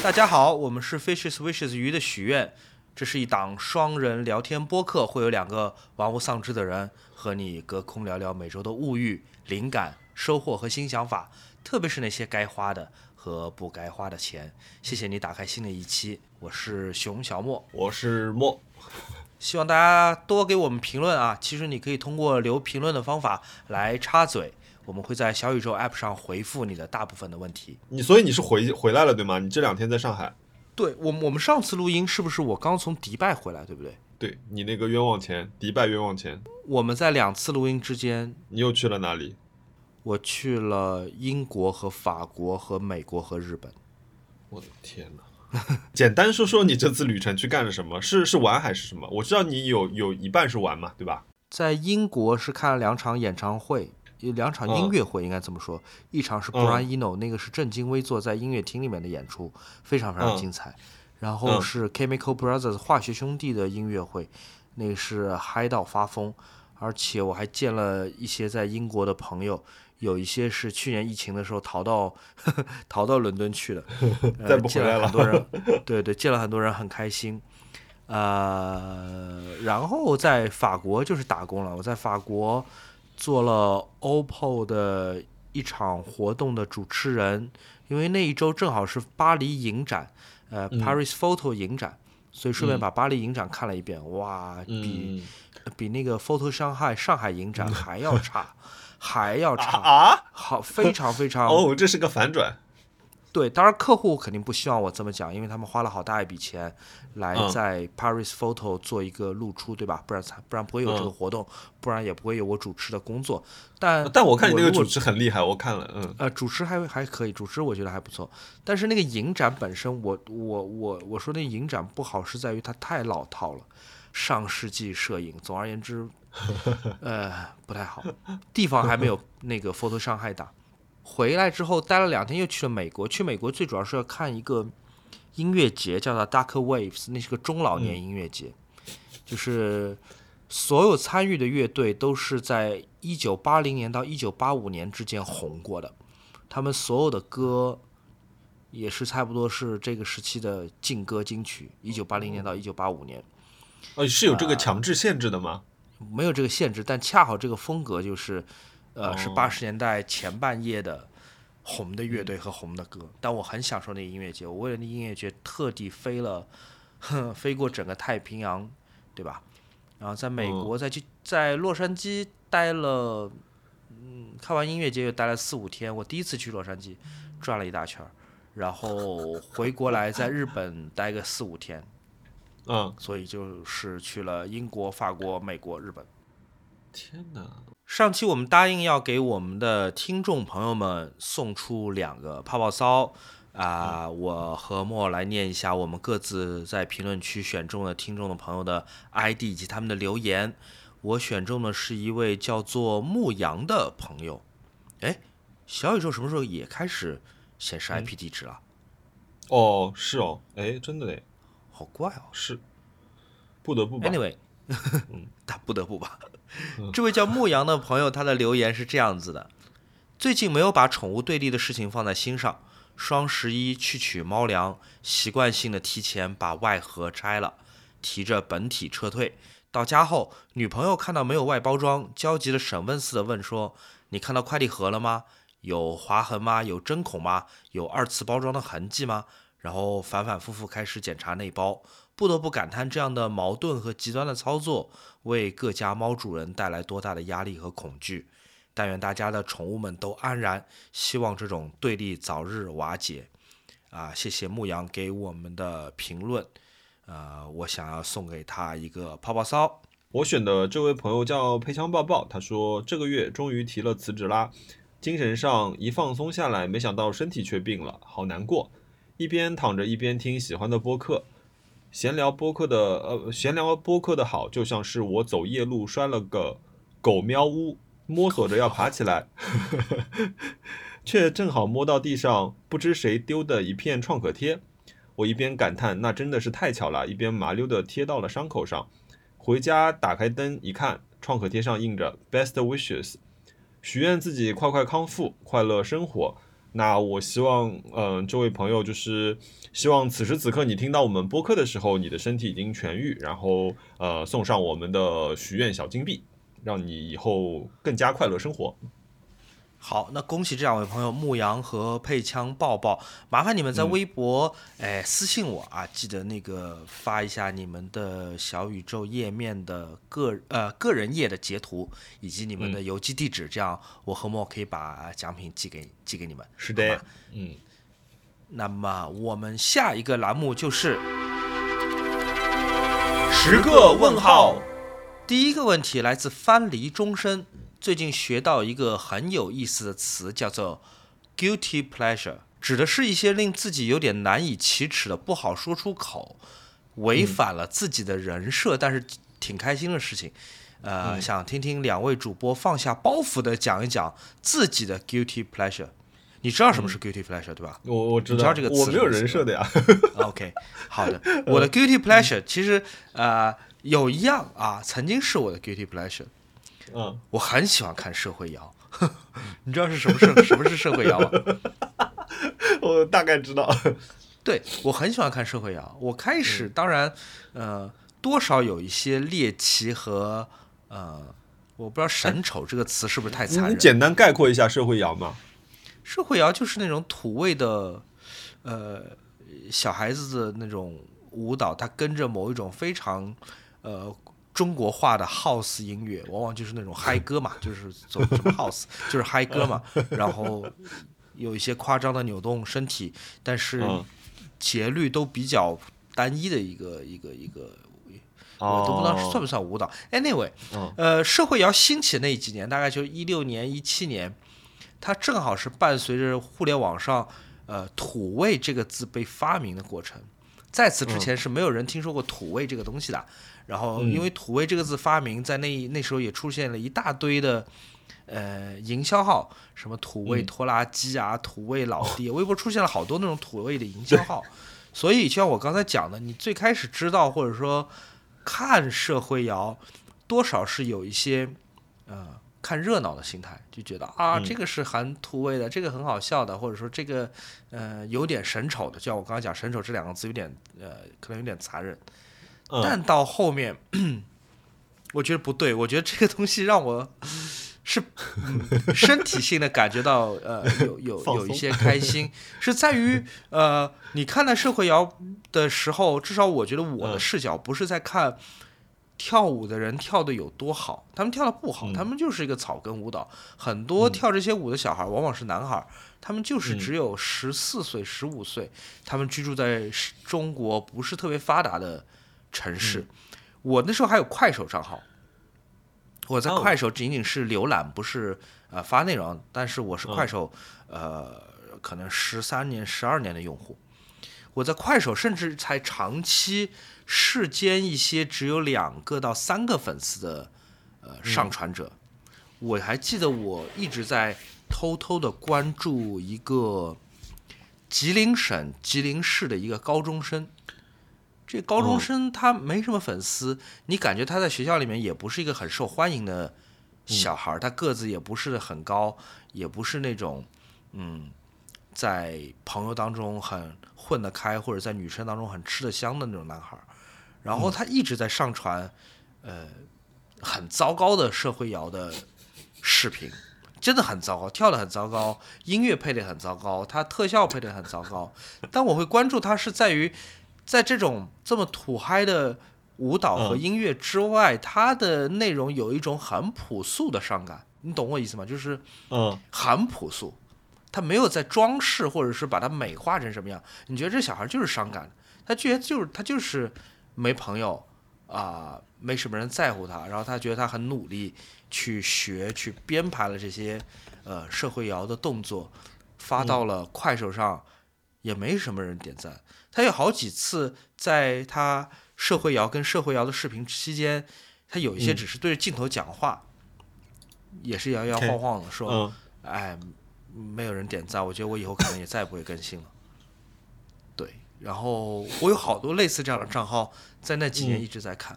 大家好，我们是 Fishes Wishes 鱼的许愿，这是一档双人聊天播客，会有两个玩物丧志的人和你隔空聊聊每周的物欲、灵感、收获和新想法，特别是那些该花的和不该花的钱。谢谢你打开新的一期，我是熊小莫，我是莫，希望大家多给我们评论啊！其实你可以通过留评论的方法来插嘴。我们会在小宇宙 App 上回复你的大部分的问题。你所以你是回回来了对吗？你这两天在上海？对，我我们上次录音是不是我刚从迪拜回来，对不对？对你那个冤枉钱，迪拜冤枉钱。我们在两次录音之间，你又去了哪里？我去了英国和法国和美国和日本。我的天哪！简单说说你这次旅程去干了什么？是是玩还是什么？我知道你有有一半是玩嘛，对吧？在英国是看了两场演唱会。有两场音乐会，应该这么说，一场是 Brian Eno，那个是正襟危坐在音乐厅里面的演出，非常非常精彩。然后是 Chemical Brothers 化学兄弟的音乐会，那个是嗨到发疯。而且我还见了一些在英国的朋友，有一些是去年疫情的时候逃到逃到伦敦去的，见了很多人，对对，见了很多人很开心。呃，然后在法国就是打工了，我在法国。做了 OPPO 的一场活动的主持人，因为那一周正好是巴黎影展，呃，Paris Photo 影展，所以顺便把巴黎影展看了一遍。哇，比比那个 Photo 上海上海影展还要差，还要差啊！好，非常非常哦，这是个反转。对，当然客户肯定不希望我这么讲，因为他们花了好大一笔钱来在 Paris Photo 做一个露出，对吧？不然才不然不会有这个活动，不然也不会有我主持的工作。但但我看你那个主持很厉害，我看了，嗯，呃，主持还还可以，主持我觉得还不错。但是那个影展本身，我我我我说那影展不好是在于它太老套了，上世纪摄影。总而言之，呃，不太好，地方还没有那个 Photo 上海大。回来之后待了两天，又去了美国。去美国最主要是要看一个音乐节，叫做 Dark Waves，那是个中老年音乐节，就是所有参与的乐队都是在一九八零年到一九八五年之间红过的，他们所有的歌也是差不多是这个时期的劲歌金曲。一九八零年到一九八五年，呃，是有这个强制限制的吗？没有这个限制，但恰好这个风格就是。呃，是八十年代前半叶的红的乐队和红的歌，但我很享受那个音乐节。我为了那音乐节特地飞了，飞过整个太平洋，对吧？然后在美国，在去在洛杉矶待了，嗯，看完音乐节又待了四五天。我第一次去洛杉矶，转了一大圈儿，然后回国来在日本待个四五天，嗯，所以就是去了英国、法国、美国、日本。天哪！上期我们答应要给我们的听众朋友们送出两个泡泡骚啊，我和莫来念一下我们各自在评论区选中的听众的朋友的 ID 以及他们的留言。我选中的是一位叫做牧羊的朋友。哎，小宇宙什么时候也开始显示 IP 地址了？哦，是哦，哎，真的嘞，好怪哦，是，不得不 Anyway，嗯，他不得不吧。这位叫牧羊的朋友，他的留言是这样子的：最近没有把宠物对立的事情放在心上。双十一去取猫粮，习惯性的提前把外盒拆了，提着本体撤退。到家后，女朋友看到没有外包装，焦急的审问似的问说：“你看到快递盒了吗？有划痕吗？有针孔吗？有二次包装的痕迹吗？”然后反反复复开始检查内包。不得不感叹，这样的矛盾和极端的操作为各家猫主人带来多大的压力和恐惧。但愿大家的宠物们都安然，希望这种对立早日瓦解。啊，谢谢牧羊给我们的评论。呃，我想要送给他一个泡泡骚。我选的这位朋友叫配枪抱抱，他说这个月终于提了辞职啦，精神上一放松下来，没想到身体却病了，好难过。一边躺着一边听喜欢的播客。闲聊播客的，呃，闲聊播客的好，就像是我走夜路摔了个狗喵呜，摸索着要爬起来，却正好摸到地上不知谁丢的一片创可贴。我一边感叹那真的是太巧了，一边麻溜的贴到了伤口上。回家打开灯一看，创可贴上印着 “Best wishes”，许愿自己快快康复，快乐生活。那我希望，嗯，这位朋友就是希望此时此刻你听到我们播客的时候，你的身体已经痊愈，然后呃送上我们的许愿小金币，让你以后更加快乐生活。好，那恭喜这两位朋友牧羊和配枪抱抱，麻烦你们在微博哎私信我啊，记得那个发一下你们的小宇宙页面的个呃个人页的截图，以及你们的邮寄地址，这样我和莫可以把奖品寄给寄给你们。是的，嗯。那么我们下一个栏目就是十个问号。第一个问题来自翻离终身。最近学到一个很有意思的词，叫做 “guilty pleasure”，指的是一些令自己有点难以启齿的、不好说出口、违反了自己的人设，但是挺开心的事情。呃，想听听两位主播放下包袱的讲一讲自己的 guilty pleasure。你知道什么是 guilty pleasure 对吧？我我知道这个词，我没有人设的呀。OK，好的，我的 guilty pleasure 其实呃有一样啊，曾经是我的 guilty pleasure。嗯，我很喜欢看社会摇，你知道是什么社什么是社会摇吗？我大概知道。对我很喜欢看社会摇。我开始当然，呃，多少有一些猎奇和呃，我不知道“神丑”这个词是不是太残忍？你简单概括一下社会摇嘛？社会摇就是那种土味的，呃，小孩子的那种舞蹈，他跟着某一种非常呃。中国化的 house 音乐，往往就是那种 嗨歌嘛，就是走什么 house，就是嗨歌嘛。然后有一些夸张的扭动身体，但是节律都比较单一的一个一个一个，我都不知道算不算舞蹈。Anyway，呃，社会摇兴起那几年，大概就一六年、一七年，它正好是伴随着互联网上呃“土味”这个字被发明的过程。在此之前是没有人听说过“土味”这个东西的。然后，因为“土味”这个字发明，在那那时候也出现了一大堆的，呃，营销号，什么“土味拖拉机”啊，“土味老弟”，微博出现了好多那种土味的营销号。所以，就像我刚才讲的，你最开始知道或者说看社会摇，多少是有一些呃看热闹的心态，就觉得啊，这个是含土味的，这个很好笑的，或者说这个呃有点神丑的。就像我刚才讲“神丑”这两个字，有点呃可能有点残忍。但到后面，我觉得不对。我觉得这个东西让我是身体性的感觉到呃 有有有一些开心，是在于呃你看待社会摇的时候，至少我觉得我的视角不是在看跳舞的人跳的有多好，他们跳的不好，他们就是一个草根舞蹈。很多跳这些舞的小孩往往是男孩，他们就是只有十四岁、十五岁，他们居住在中国不是特别发达的。城市，我那时候还有快手账号，我在快手仅仅是浏览，不是呃发内容，但是我是快手呃可能十三年、十二年的用户，我在快手甚至才长期世间一些只有两个到三个粉丝的呃上传者，我还记得我一直在偷偷的关注一个吉林省吉林市的一个高中生。这高中生他没什么粉丝，你感觉他在学校里面也不是一个很受欢迎的小孩儿他个子也不是很高，也不是那种嗯，在朋友当中很混得开，或者在女生当中很吃得香的那种男孩儿然后他一直在上传呃很糟糕的社会摇的视频，真的很糟糕，跳得很糟糕，音乐配的很糟糕，他特效配的很糟糕。但我会关注他是在于。在这种这么土嗨的舞蹈和音乐之外，它的内容有一种很朴素的伤感，你懂我意思吗？就是，嗯，很朴素，他没有在装饰或者是把它美化成什么样。你觉得这小孩就是伤感，他觉得就是他就是没朋友啊，没什么人在乎他，然后他觉得他很努力去学去编排了这些呃社会摇的动作，发到了快手上，也没什么人点赞。他有好几次在他社会摇跟社会摇的视频期间，他有一些只是对着镜头讲话，也是摇摇晃晃的说：“哎，没有人点赞，我觉得我以后可能也再也不会更新了。”对，然后我有好多类似这样的账号，在那几年一直在看。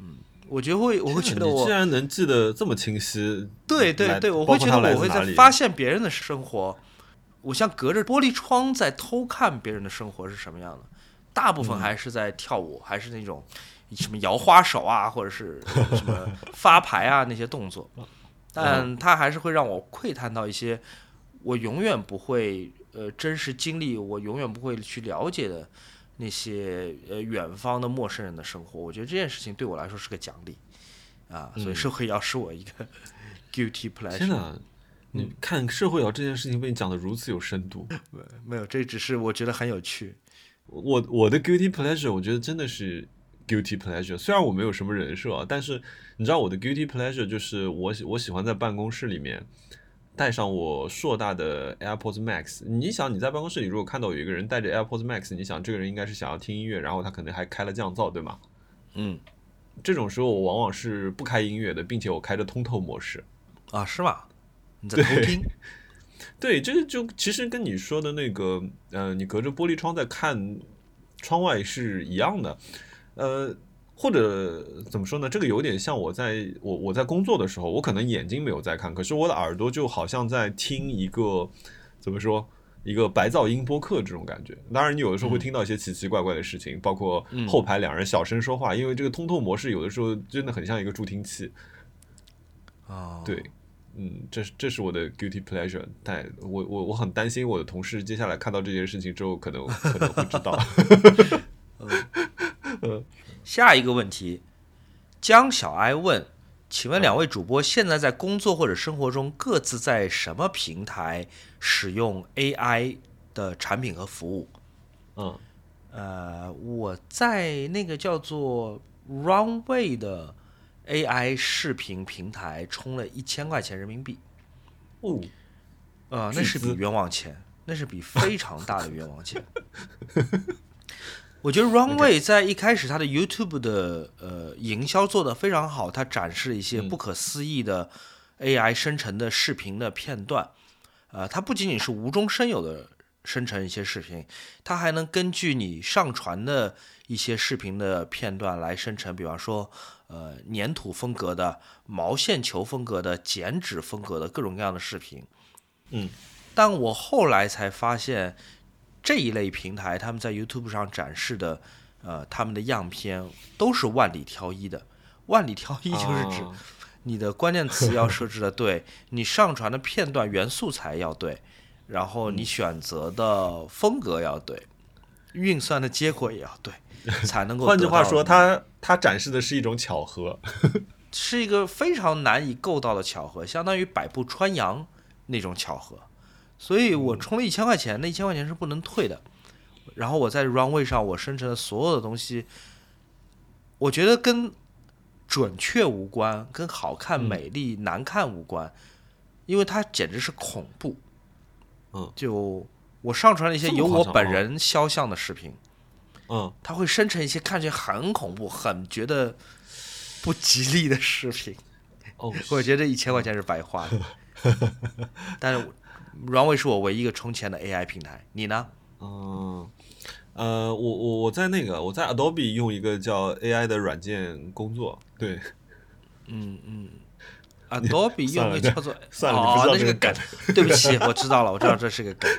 嗯，我觉得会，我会觉得我既然能记得这么清晰，对对对，我会觉得我会在发现别人的生活。我像隔着玻璃窗在偷看别人的生活是什么样的，大部分还是在跳舞，还是那种什么摇花手啊，或者是什么发牌啊那些动作，但它还是会让我窥探到一些我永远不会呃真实经历，我永远不会去了解的那些呃远方的陌生人的生活。我觉得这件事情对我来说是个奖励啊，所以社会要是我一个 guilty pleasure。你看社会摇这件事情被你讲的如此有深度，没有，这只是我觉得很有趣。我我的 guilty pleasure，我觉得真的是 guilty pleasure。虽然我没有什么人设，但是你知道我的 guilty pleasure 就是我喜我喜欢在办公室里面带上我硕大的 AirPods Max。你想你在办公室里如果看到有一个人带着 AirPods Max，你想这个人应该是想要听音乐，然后他可能还开了降噪，对吗？嗯，这种时候我往往是不开音乐的，并且我开着通透模式。啊，是吗？你在偷听？对，这个就其实跟你说的那个，呃，你隔着玻璃窗在看窗外是一样的，呃，或者怎么说呢？这个有点像我在我我在工作的时候，我可能眼睛没有在看，可是我的耳朵就好像在听一个怎么说一个白噪音播客这种感觉。当然，你有的时候会听到一些奇奇怪怪的事情，包括后排两人小声说话，因为这个通透模式有的时候真的很像一个助听器。啊，对。嗯，这是这是我的 guilty pleasure，但我我我很担心我的同事接下来看到这件事情之后，可能可能会知道。呃，下一个问题，江小哀问，请问两位主播现在在工作或者生活中各自在什么平台使用 AI 的产品和服务？嗯，呃，我在那个叫做 Runway 的。AI 视频平台充了一千块钱人民币，哦，呃，那是笔冤枉钱，那是笔非 常大的冤枉钱。我觉得 Runway 在一开始它的 YouTube 的呃营销做得非常好，它展示了一些不可思议的 AI 生成的视频的片段，呃，它不仅仅是无中生有的生成一些视频，它还能根据你上传的一些视频的片段来生成，比方说。呃，粘土风格的、毛线球风格的、剪纸风格的各种各样的视频，嗯，但我后来才发现，这一类平台他们在 YouTube 上展示的，呃，他们的样片都是万里挑一的。万里挑一就是指你的关键词要设置的对，你上传的片段原素材要对，然后你选择的风格要对，运算的结果也要对。才能够。换句话说，它它展示的是一种巧合，是一个非常难以够到的巧合，相当于百步穿杨那种巧合。所以我充了一千块钱，那一千块钱是不能退的。然后我在 Runway 上我生成的所有的东西，我觉得跟准确无关，跟好看、美丽、难看无关，因为它简直是恐怖。嗯，就我上传了一些有我本人肖像的视频。嗯，它会生成一些看起来很恐怖、很觉得不吉利的视频。哦，我觉得一千块钱是白花的。但是，Runway 是我唯一一个充钱的 AI 平台。你呢？嗯，呃，我我我在那个我在 Adobe 用一个叫 AI 的软件工作。对，嗯嗯，Adobe 用一个叫做……算了，哦，那是个梗。对不起，我知道了，我知道这是个梗。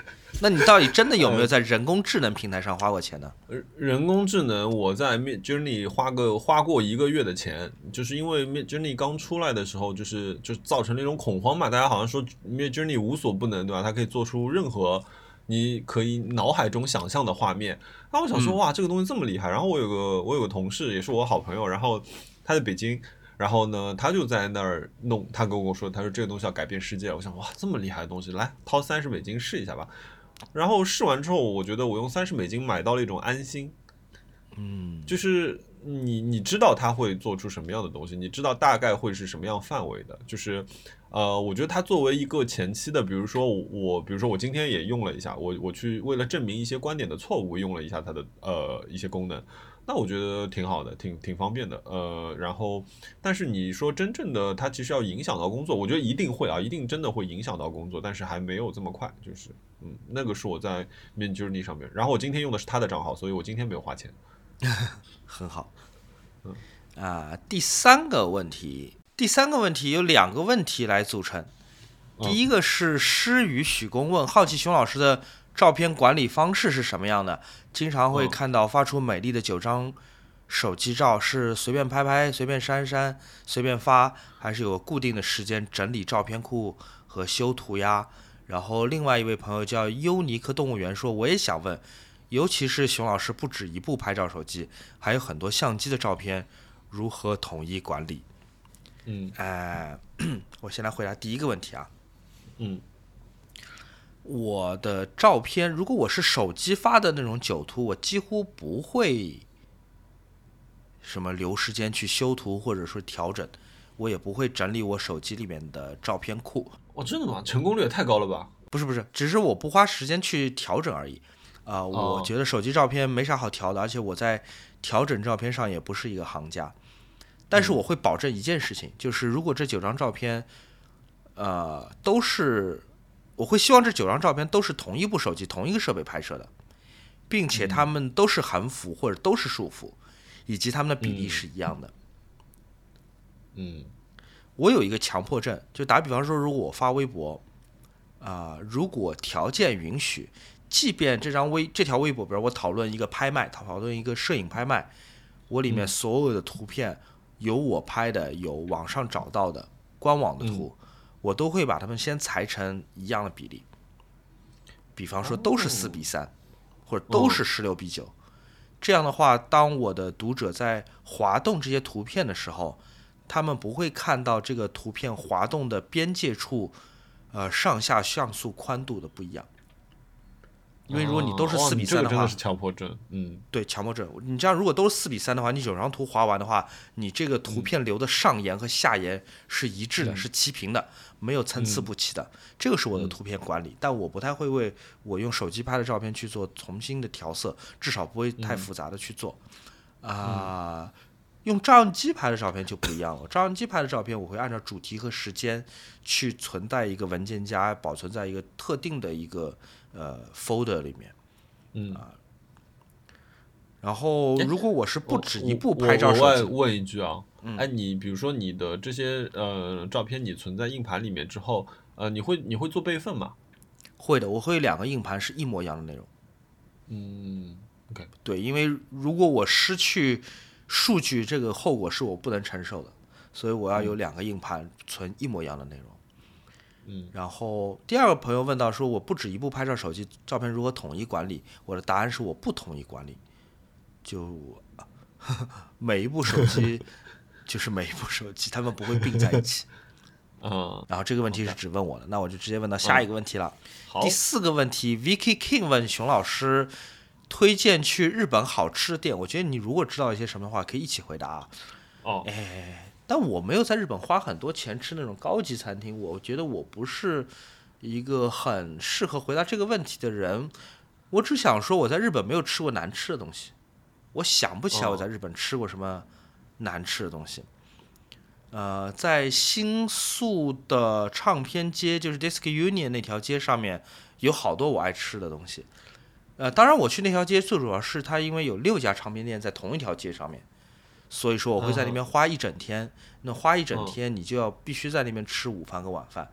那你到底真的有没有在人工智能平台上花过钱呢？人工智能，我在 Mid Journey 花个花过一个月的钱，就是因为 Mid Journey 刚出来的时候，就是就造成那种恐慌嘛，大家好像说 Mid Journey 无所不能，对吧？它可以做出任何你可以脑海中想象的画面。那我想说，哇，这个东西这么厉害。然后我有个我有个同事，也是我好朋友，然后他在北京，然后呢，他就在那儿弄，他跟我说，他说这个东西要改变世界。我想，哇，这么厉害的东西，来掏三十美金试一下吧。然后试完之后，我觉得我用三十美金买到了一种安心，嗯，就是你你知道他会做出什么样的东西，你知道大概会是什么样范围的，就是呃，我觉得它作为一个前期的，比如说我，比如说我今天也用了一下，我我去为了证明一些观点的错误，用了一下它的呃一些功能。那我觉得挺好的，挺挺方便的，呃，然后，但是你说真正的它其实要影响到工作，我觉得一定会啊，一定真的会影响到工作，但是还没有这么快，就是，嗯，那个是我在 Midjourney 上面，然后我今天用的是他的账号，所以我今天没有花钱，很好，嗯，啊，第三个问题，第三个问题有两个问题来组成，第一个是诗雨许公问，好奇熊老师的照片管理方式是什么样的？经常会看到发出美丽的九张手机照，是随便拍拍、随便删删、随便发，还是有固定的时间整理照片库和修图呀？然后另外一位朋友叫优尼克动物园说，我也想问，尤其是熊老师不止一部拍照手机，还有很多相机的照片，如何统一管理？嗯，哎，我先来回答第一个问题啊。嗯，我的照片，如果我是手机发的那种九图，我几乎不会什么留时间去修图或者说调整，我也不会整理我手机里面的照片库。哦，真的吗？成功率也太高了吧？不是不是，只是我不花时间去调整而已。啊，我觉得手机照片没啥好调的，而且我在调整照片上也不是一个行家。但是我会保证一件事情，就是如果这九张照片。呃，都是，我会希望这九张照片都是同一部手机、同一个设备拍摄的，并且它们都是横幅或者都是竖幅，以及它们的比例是一样的。嗯，我有一个强迫症，就打比方说，如果我发微博，啊，如果条件允许，即便这张微这条微博，比如我讨论一个拍卖，讨论一个摄影拍卖，我里面所有的图片有我拍的，有网上找到的官网的图。我都会把它们先裁成一样的比例，比方说都是四比三，或者都是十六比九。这样的话，当我的读者在滑动这些图片的时候，他们不会看到这个图片滑动的边界处，呃，上下像素宽度的不一样。因为如果你都是四比三的话，真的是强迫症。嗯，对，强迫症。你这样如果都是四比三的话，你整张图划完的话，你这个图片留的上沿和下沿是一致的，是齐平的，没有参差不齐的。这个是我的图片管理，但我不太会为我用手机拍的照片去做重新的调色，至少不会太复杂的去做。啊，用照相机拍的照片就不一样了。照相机拍的照片，我会按照主题和时间去存在一个文件夹，保存在一个特定的一个。呃，folder 里面，嗯啊，然后如果我是不止一部拍照手机，问一句啊，哎，你比如说你的这些呃照片，你存在硬盘里面之后，呃，你会你会做备份吗？会的，我会两个硬盘是一模一样的内容。嗯，OK，对，因为如果我失去数据，这个后果是我不能承受的，所以我要有两个硬盘存一模一样的内容。嗯，然后第二个朋友问到说，我不止一部拍照手机，照片如何统一管理？我的答案是我不统一管理，就 每一部手机就是每一部手机，他们不会并在一起。嗯，然后这个问题是只问我的，那我就直接问到下一个问题了。好，第四个问题，Vicky King 问熊老师推荐去日本好吃的店。我觉得你如果知道一些什么的话，可以一起回答啊。哦，哎。但我没有在日本花很多钱吃那种高级餐厅，我觉得我不是一个很适合回答这个问题的人。我只想说我在日本没有吃过难吃的东西，我想不起来我在日本吃过什么难吃的东西。呃，在新宿的唱片街，就是 Disc Union 那条街上面有好多我爱吃的东西。呃，当然我去那条街最主要是它因为有六家唱片店在同一条街上面。所以说我会在那边花一整天，那花一整天你就要必须在那边吃午饭和晚饭，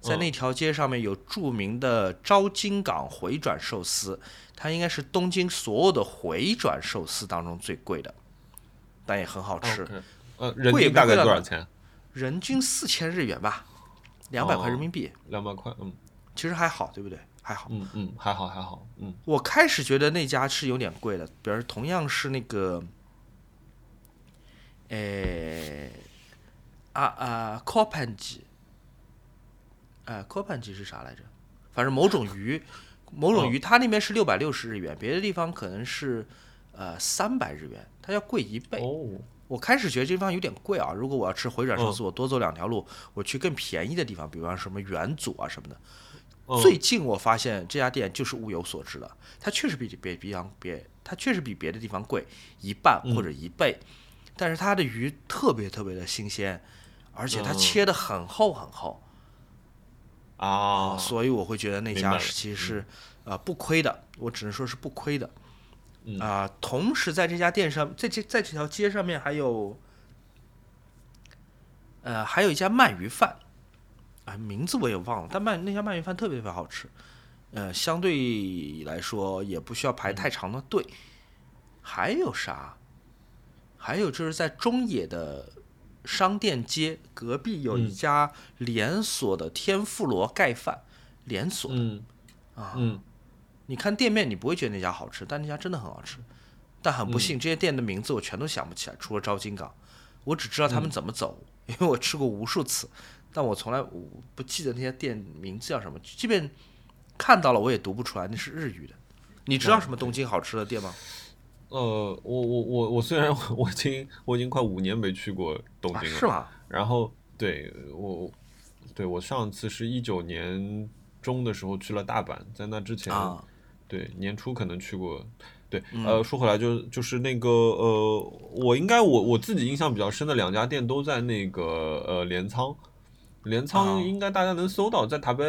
在那条街上面有著名的招金港回转寿司，它应该是东京所有的回转寿司当中最贵的，但也很好吃。呃，人均大概多少钱？人均四千日元吧，两百块人民币。两百块，嗯，其实还好，对不对？还好。嗯嗯，还好还好，嗯。我开始觉得那家是有点贵的，比如同样是那个。诶，啊啊 c o p a n g 哎 c o p a n g 是啥来着？反正某种鱼，某种鱼，它那边是六百六十日元，别的地方可能是呃三百日元，它要贵一倍。我开始觉得这地方有点贵啊，如果我要吃回转寿司，我多走两条路，我去更便宜的地方，比方什么元祖啊什么的。最近我发现这家店就是物有所值了，它确实比别比方别，它确实比别的地方贵一半或者一倍。但是它的鱼特别特别的新鲜，而且它切的很厚很厚，啊，所以我会觉得那家其实是呃不亏的，我只能说是不亏的，啊，同时在这家店上，在这在这条街上面还有，呃，还有一家鳗鱼饭，哎，名字我也忘了，但鳗那家鳗鱼饭特别特别好吃，呃，相对来说也不需要排太长的队。还有啥？还有就是在中野的商店街隔壁有一家连锁的天妇罗盖饭，连锁的啊，嗯，你看店面你不会觉得那家好吃，但那家真的很好吃。但很不幸，这些店的名字我全都想不起来，除了招金港，我只知道他们怎么走，因为我吃过无数次。但我从来我不记得那些店名字叫什么，即便看到了我也读不出来，那是日语的。你知道什么东京好吃的店吗？呃，我我我我虽然 我已经我已经快五年没去过东京了，是吗？然后对我对我上次是一九年中的时候去了大阪，在那之前对年初可能去过。对，呃，说回来就就是那个呃，我应该我我自己印象比较深的两家店都在那个呃镰仓。镰仓应该大家能搜到，在塔贝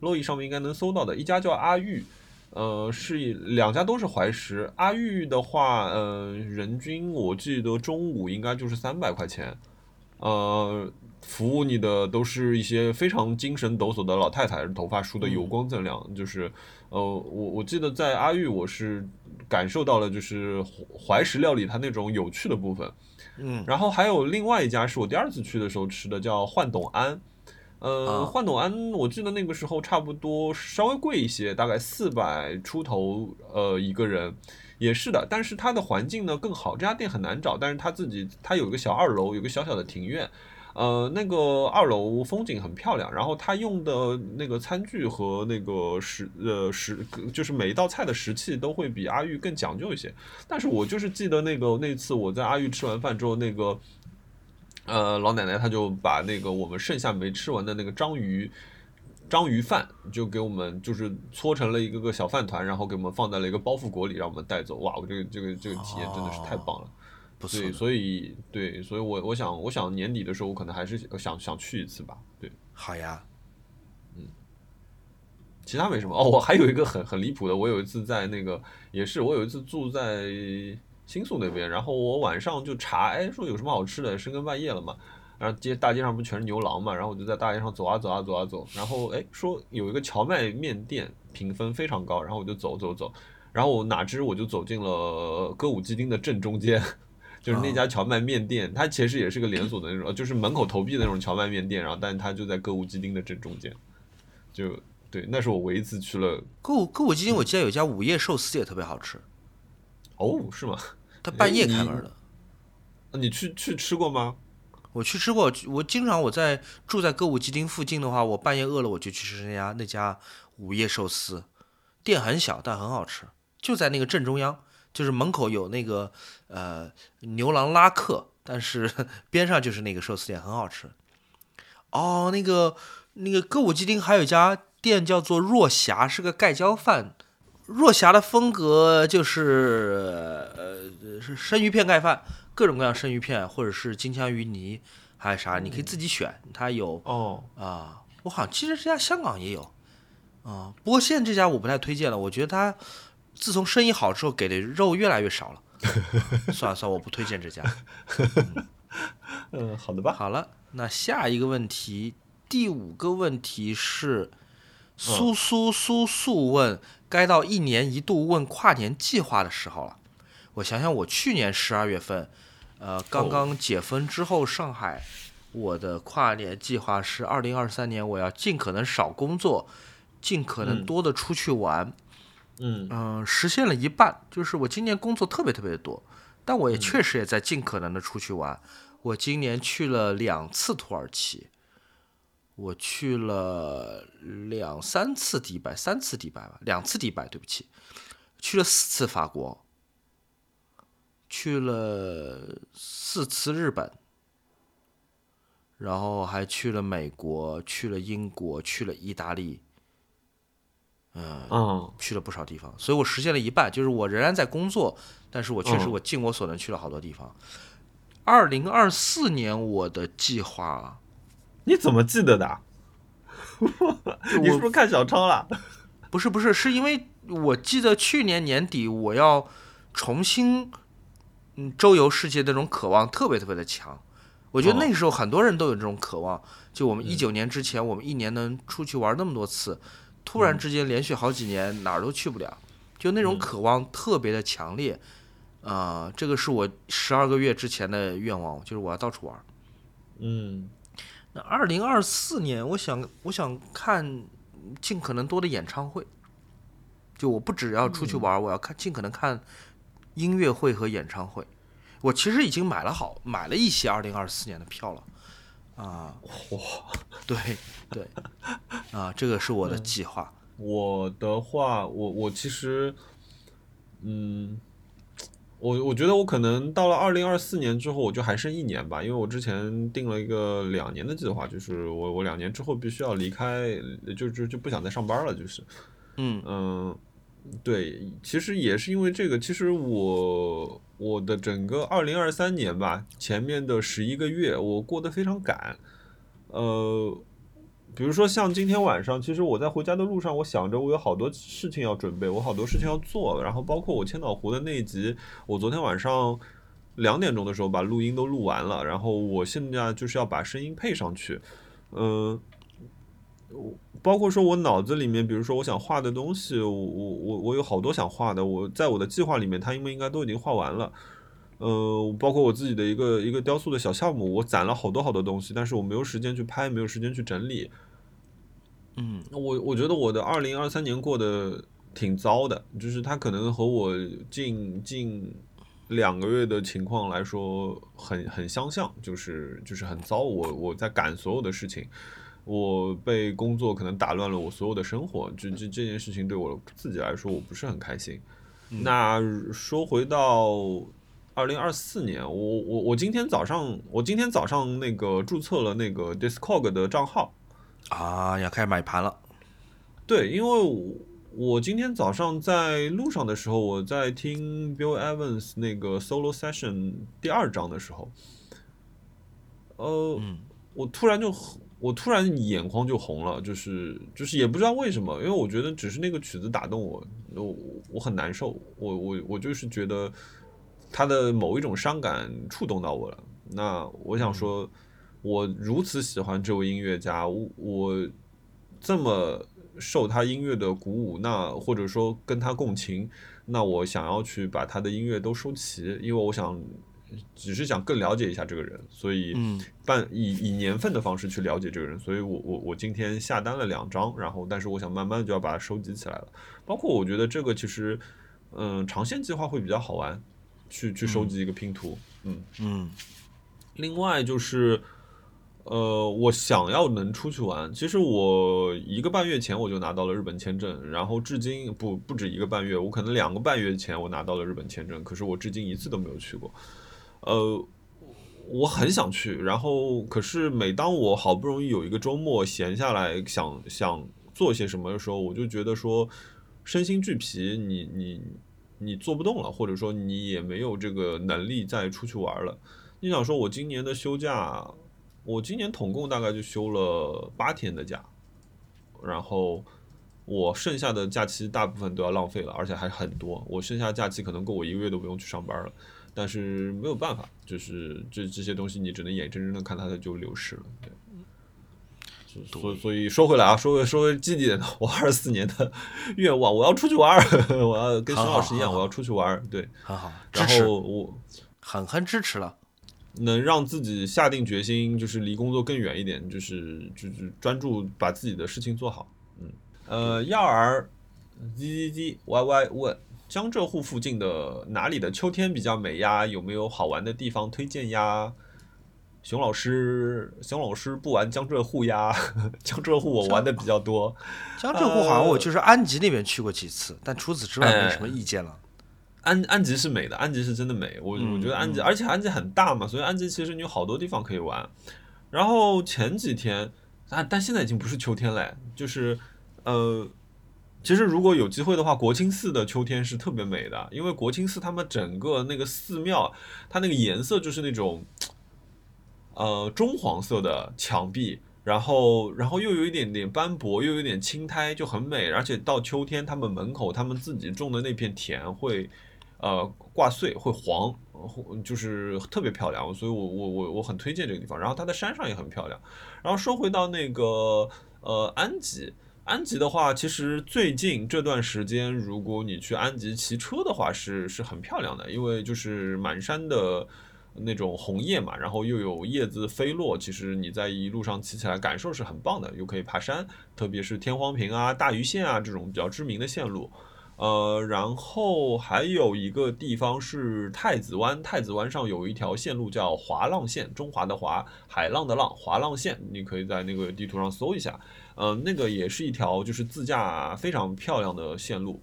洛伊上面应该能搜到的一家叫阿玉，呃，是两家都是怀石。阿玉的话，呃，人均我记得中午应该就是三百块钱，呃，服务你的都是一些非常精神抖擞的老太太，头发梳的油光锃亮，就是，呃，我我记得在阿玉我是感受到了就是怀石料理它那种有趣的部分。嗯，然后还有另外一家是我第二次去的时候吃的，叫幻董安。呃，幻董安，我记得那个时候差不多稍微贵一些，大概四百出头，呃，一个人，也是的。但是它的环境呢更好，这家店很难找，但是它自己它有一个小二楼，有个小小的庭院。呃，那个二楼风景很漂亮，然后它用的那个餐具和那个食呃食，就是每一道菜的食器都会比阿玉更讲究一些。但是我就是记得那个那次我在阿玉吃完饭之后，那个呃老奶奶她就把那个我们剩下没吃完的那个章鱼章鱼饭就给我们就是搓成了一个个小饭团，然后给我们放在了一个包袱裹里让我们带走。哇，我这个这个这个体验真的是太棒了。对，所以对，所以我我想，我想年底的时候，我可能还是想想去一次吧。对，好呀，嗯，其他没什么哦。我还有一个很很离谱的，我有一次在那个也是，我有一次住在新宿那边，然后我晚上就查，哎，说有什么好吃的，深更半夜了嘛，然后街大街上不全是牛郎嘛，然后我就在大街上走啊走啊走啊走，然后哎说有一个荞麦面店评分非常高，然后我就走走走，然后我哪知我就走进了歌舞伎町的正中间。就是那家荞麦面店，它其实也是个连锁的那种，就是门口投币的那种荞麦面店，然后，但是它就在歌舞伎町的正中间，就对，那是我唯一一次去了。歌舞歌舞伎町。我记得有一家午夜寿司也特别好吃，哦，是吗？他半夜开门的。你去去吃过吗？我去吃过，我经常我在住在歌舞伎町附近的话，我半夜饿了我就去吃那家那家午夜寿司，店很小但很好吃，就在那个正中央。就是门口有那个呃牛郎拉客，但是 边上就是那个寿司店，很好吃。哦，那个那个歌舞伎町还有一家店叫做若霞，是个盖浇饭。若霞的风格就是呃是生鱼片盖饭，各种各样生鱼片，或者是金枪鱼泥，还有啥你可以自己选。它有哦啊，我好像其实这家香港也有啊，不过现在这家我不太推荐了，我觉得它。自从生意好之后，给的肉越来越少了。算了算了，我不推荐这家。嗯，好的吧。好了，那下一个问题，第五个问题是，苏苏苏苏问：该到一年一度问跨年计划的时候了。我想想，我去年十二月份，呃，刚刚解封之后，上海，我的跨年计划是二零二三年我要尽可能少工作，尽可能多的出去玩。嗯实现了一半，就是我今年工作特别特别的多，但我也确实也在尽可能的出去玩。我今年去了两次土耳其，我去了两三次迪拜，三次迪拜吧，两次迪拜，对不起，去了四次法国，去了四次日本，然后还去了美国，去了英国，去了意大利。嗯，去了不少地方，所以我实现了一半，就是我仍然在工作，但是我确实我尽我所能去了好多地方。二零二四年我的计划，你怎么记得的？你是不是看小抄了？不是不是，是因为我记得去年年底我要重新嗯周游世界那种渴望特别特别的强，我觉得那个时候很多人都有这种渴望，就我们一九年之前，我们一年能出去玩那么多次，突然之间连续好几年哪儿都去不了，就那种渴望特别的强烈。啊，这个是我十二个月之前的愿望，就是我要到处玩。嗯，那二零二四年，我想我想看尽可能多的演唱会。就我不只要出去玩，我要看尽可能看音乐会和演唱会。我其实已经买了好买了一些二零二四年的票了。啊，哇，对对，啊，这个是我的计划。我的话，我我其实，嗯。我我觉得我可能到了二零二四年之后，我就还剩一年吧，因为我之前定了一个两年的计划，就是我我两年之后必须要离开，就就就不想再上班了，就是，嗯嗯，对，其实也是因为这个，其实我我的整个二零二三年吧，前面的十一个月我过得非常赶，呃。比如说像今天晚上，其实我在回家的路上，我想着我有好多事情要准备，我好多事情要做，然后包括我千岛湖的那一集，我昨天晚上两点钟的时候把录音都录完了，然后我现在就是要把声音配上去，嗯，包括说我脑子里面，比如说我想画的东西，我我我我有好多想画的，我在我的计划里面，它应该应该都已经画完了。呃，包括我自己的一个一个雕塑的小项目，我攒了好多好多东西，但是我没有时间去拍，没有时间去整理。嗯，我我觉得我的二零二三年过得挺糟的，就是它可能和我近近两个月的情况来说很很相像，就是就是很糟。我我在赶所有的事情，我被工作可能打乱了我所有的生活，这这这件事情对我自己来说我不是很开心。那说回到。二零二四年，我我我今天早上，我今天早上那个注册了那个 Discord 的账号，啊，要开始买盘了。对，因为我今天早上在路上的时候，我在听 Bill Evans 那个 Solo Session 第二章的时候，呃，我突然就我突然眼眶就红了，就是就是也不知道为什么，因为我觉得只是那个曲子打动我，我我很难受，我我我就是觉得。他的某一种伤感触动到我了。那我想说，我如此喜欢这位音乐家，我这么受他音乐的鼓舞，那或者说跟他共情，那我想要去把他的音乐都收齐，因为我想只是想更了解一下这个人，所以办以以年份的方式去了解这个人。所以我我我今天下单了两张，然后但是我想慢慢就要把它收集起来了。包括我觉得这个其实，嗯，长线计划会比较好玩。去去收集一个拼图，嗯嗯。另外就是，呃，我想要能出去玩。其实我一个半月前我就拿到了日本签证，然后至今不不止一个半月，我可能两个半月前我拿到了日本签证，可是我至今一次都没有去过。呃，我很想去，然后可是每当我好不容易有一个周末闲下来，想想做些什么的时候，我就觉得说身心俱疲，你你。你做不动了，或者说你也没有这个能力再出去玩了。你想说，我今年的休假，我今年统共大概就休了八天的假，然后我剩下的假期大部分都要浪费了，而且还很多。我剩下假期可能够我一个月都不用去上班了，但是没有办法，就是这这些东西你只能眼睁睁的看它就流失了。对。所所以说回来啊，说回说回积极点的，我二四年的 愿望，我要出去玩儿，我要跟熊老师一样，我要出去玩儿，对，很好，然后我很很支持了，能让自己下定决心，就是离工作更远一点，就是就是专注把自己的事情做好，嗯，呃，亚儿，z z z y y 问江浙沪附近的哪里的秋天比较美呀？有没有好玩的地方推荐呀？熊老师，熊老师不玩江浙沪呀？江浙沪我玩的比较多。江浙沪好像我就是安吉那边去过几次，但除此之外没什么意见了。安安吉是美的，安吉是真的美。我我觉得安吉，而且安吉很大嘛，所以安吉其实你有好多地方可以玩。然后前几天啊，但现在已经不是秋天了，就是呃，其实如果有机会的话，国清寺的秋天是特别美的，因为国清寺他们整个那个寺庙，它那个颜色就是那种。呃，棕黄色的墙壁，然后，然后又有一点点斑驳，又有点青苔，就很美。而且到秋天，他们门口他们自己种的那片田会，呃挂穗会黄，就是特别漂亮，所以我我我我很推荐这个地方。然后它的山上也很漂亮。然后说回到那个呃安吉。安吉的话，其实最近这段时间，如果你去安吉骑车的话，是是很漂亮的，因为就是满山的那种红叶嘛，然后又有叶子飞落，其实你在一路上骑起来感受是很棒的，又可以爬山，特别是天荒坪啊、大余线啊这种比较知名的线路。呃，然后还有一个地方是太子湾，太子湾上有一条线路叫华浪线，中华的华，海浪的浪，华浪线，你可以在那个地图上搜一下。呃，那个也是一条就是自驾非常漂亮的线路。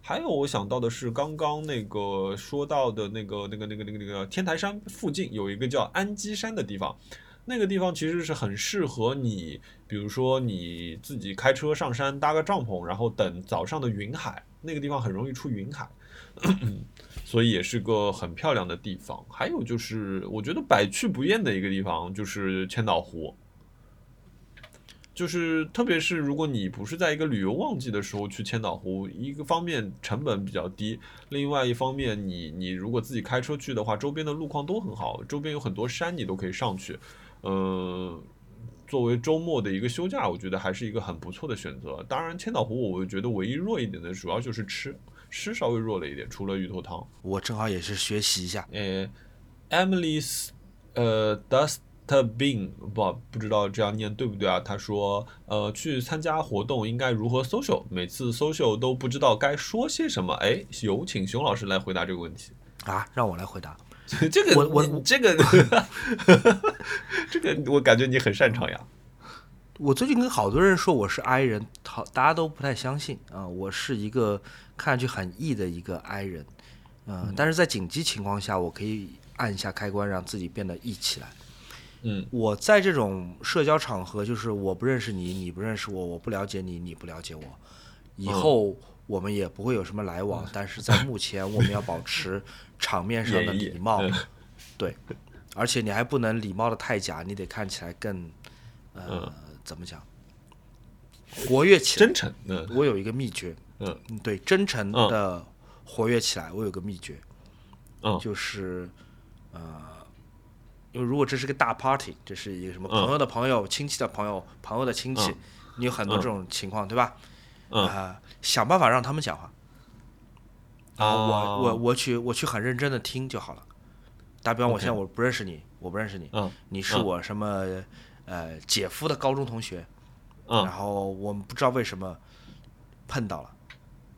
还有我想到的是，刚刚那个说到的那个那个那个那个那个天台山附近有一个叫安基山的地方，那个地方其实是很适合你，比如说你自己开车上山搭个帐篷，然后等早上的云海。那个地方很容易出云海，所以也是个很漂亮的地方。还有就是，我觉得百去不厌的一个地方就是千岛湖。就是特别是如果你不是在一个旅游旺季的时候去千岛湖，一个方面成本比较低，另外一方面你你如果自己开车去的话，周边的路况都很好，周边有很多山你都可以上去。嗯，作为周末的一个休假，我觉得还是一个很不错的选择。当然，千岛湖我觉得唯一弱一点的主要就是吃，吃稍微弱了一点，除了鱼头汤。我正好也是学习一下。呃，Emily's 呃 Dust。特 bin 不不知道这样念对不对啊？他说，呃，去参加活动应该如何 social？每次 social 都不知道该说些什么。哎，有请熊老师来回答这个问题啊！让我来回答。这个我我这个这个我感觉你很擅长呀。我最近跟好多人说我是 I 人，好大家都不太相信啊。我是一个看上去很 E 的一个 I 人，嗯，但是在紧急情况下，我可以按一下开关，让自己变得 E 起来。嗯，我在这种社交场合，就是我不认识你，你不认识我，我不了解你，你不了解我，以后我们也不会有什么来往。但是在目前，我们要保持场面上的礼貌，对，而且你还不能礼貌的太假，你得看起来更，呃，怎么讲，活跃起来，真诚。我有一个秘诀，嗯，对，真诚的活跃起来，我有个秘诀，嗯，就是，呃。因为如果这是个大 party，这是一个什么朋友的朋友、亲戚的朋友、朋友的亲戚，你有很多这种情况，对吧？啊，想办法让他们讲话。啊，我我我去我去很认真的听就好了。打比方，我现在我不认识你，我不认识你，你是我什么呃姐夫的高中同学，然后我们不知道为什么碰到了。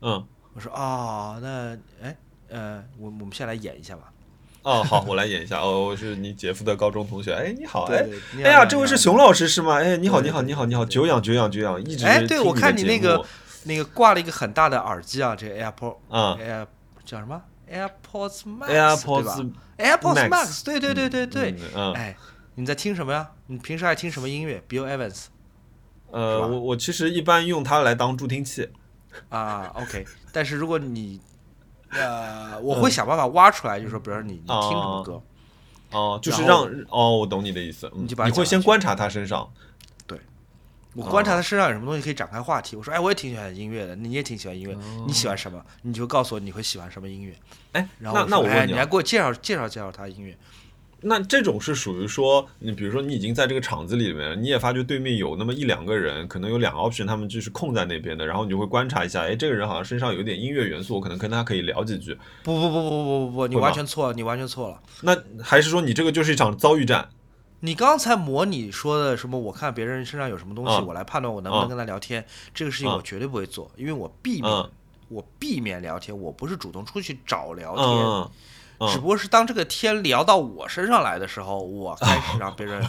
嗯，我说哦，那哎呃，我我们先来演一下吧。哦，好，我来演一下。哦，我是你姐夫的高中同学。哎，你好，哎，哎呀，这位是熊老师是吗？哎，你好，你好，你好，你好，久仰，久仰，久仰，一直哎，对我看你那个那个挂了一个很大的耳机啊，这个 AirPod 啊，Air 叫什么？AirPods Max AirPods Max，对对对对对。哎，你在听什么呀？你平时爱听什么音乐？Bill Evans。呃，我我其实一般用它来当助听器。啊，OK，但是如果你呃，我会想办法挖出来，就是说，比如说你你听什么歌，哦，就是让哦，我懂你的意思，你就把你会先观察他身上，对，我观察他身上有什么东西可以展开话题。我说，哎，我也挺喜欢音乐的，你也挺喜欢音乐，你喜欢什么？你就告诉我你会喜欢什么音乐。哎，然后那那我问你，你还给我介绍介绍介绍他的音乐。那这种是属于说，你比如说你已经在这个场子里面，你也发觉对面有那么一两个人，可能有两个 option，他们就是空在那边的，然后你就会观察一下，哎，这个人好像身上有点音乐元素，我可能跟他可以聊几句。不不不不不不不，你完全错了，你完全错了。那还是说你这个就是一场遭遇战？你刚才模拟说的什么？我看别人身上有什么东西，我来判断我能不能跟他聊天，这个事情我绝对不会做，因为我避免我避免聊天，我不是主动出去找聊天。只不过是当这个天聊到我身上来的时候，我 开始让别人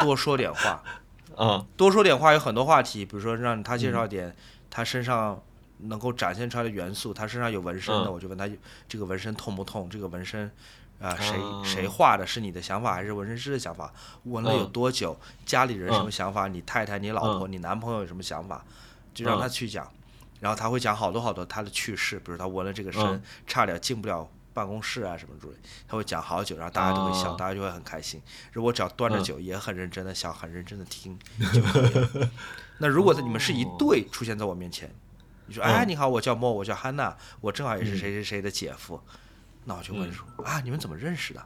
多说点话，啊，多说点话有很多话题，比如说让他介绍点他身上能够展现出来的元素，他身上有纹身的，我就问他这个纹身痛不痛？这个纹身啊，谁谁画的？是你的想法还是纹身师的想法？纹了有多久？家里人什么想法？你太太、你老婆、你男朋友有什么想法？就让他去讲，然后他会讲好多好多他的趣事，比如他纹了这个身，差点进不了。办公室啊什么之类，他会讲好久，然后大家都会笑，大家就会很开心。如果只要端着酒，也很认真的笑，很认真的听 就可以了。那如果你们是一对出现在我面前，你说哎你好，我叫莫，我叫汉娜，我正好也是谁谁谁的姐夫，那我就问说啊，你们怎么认识的？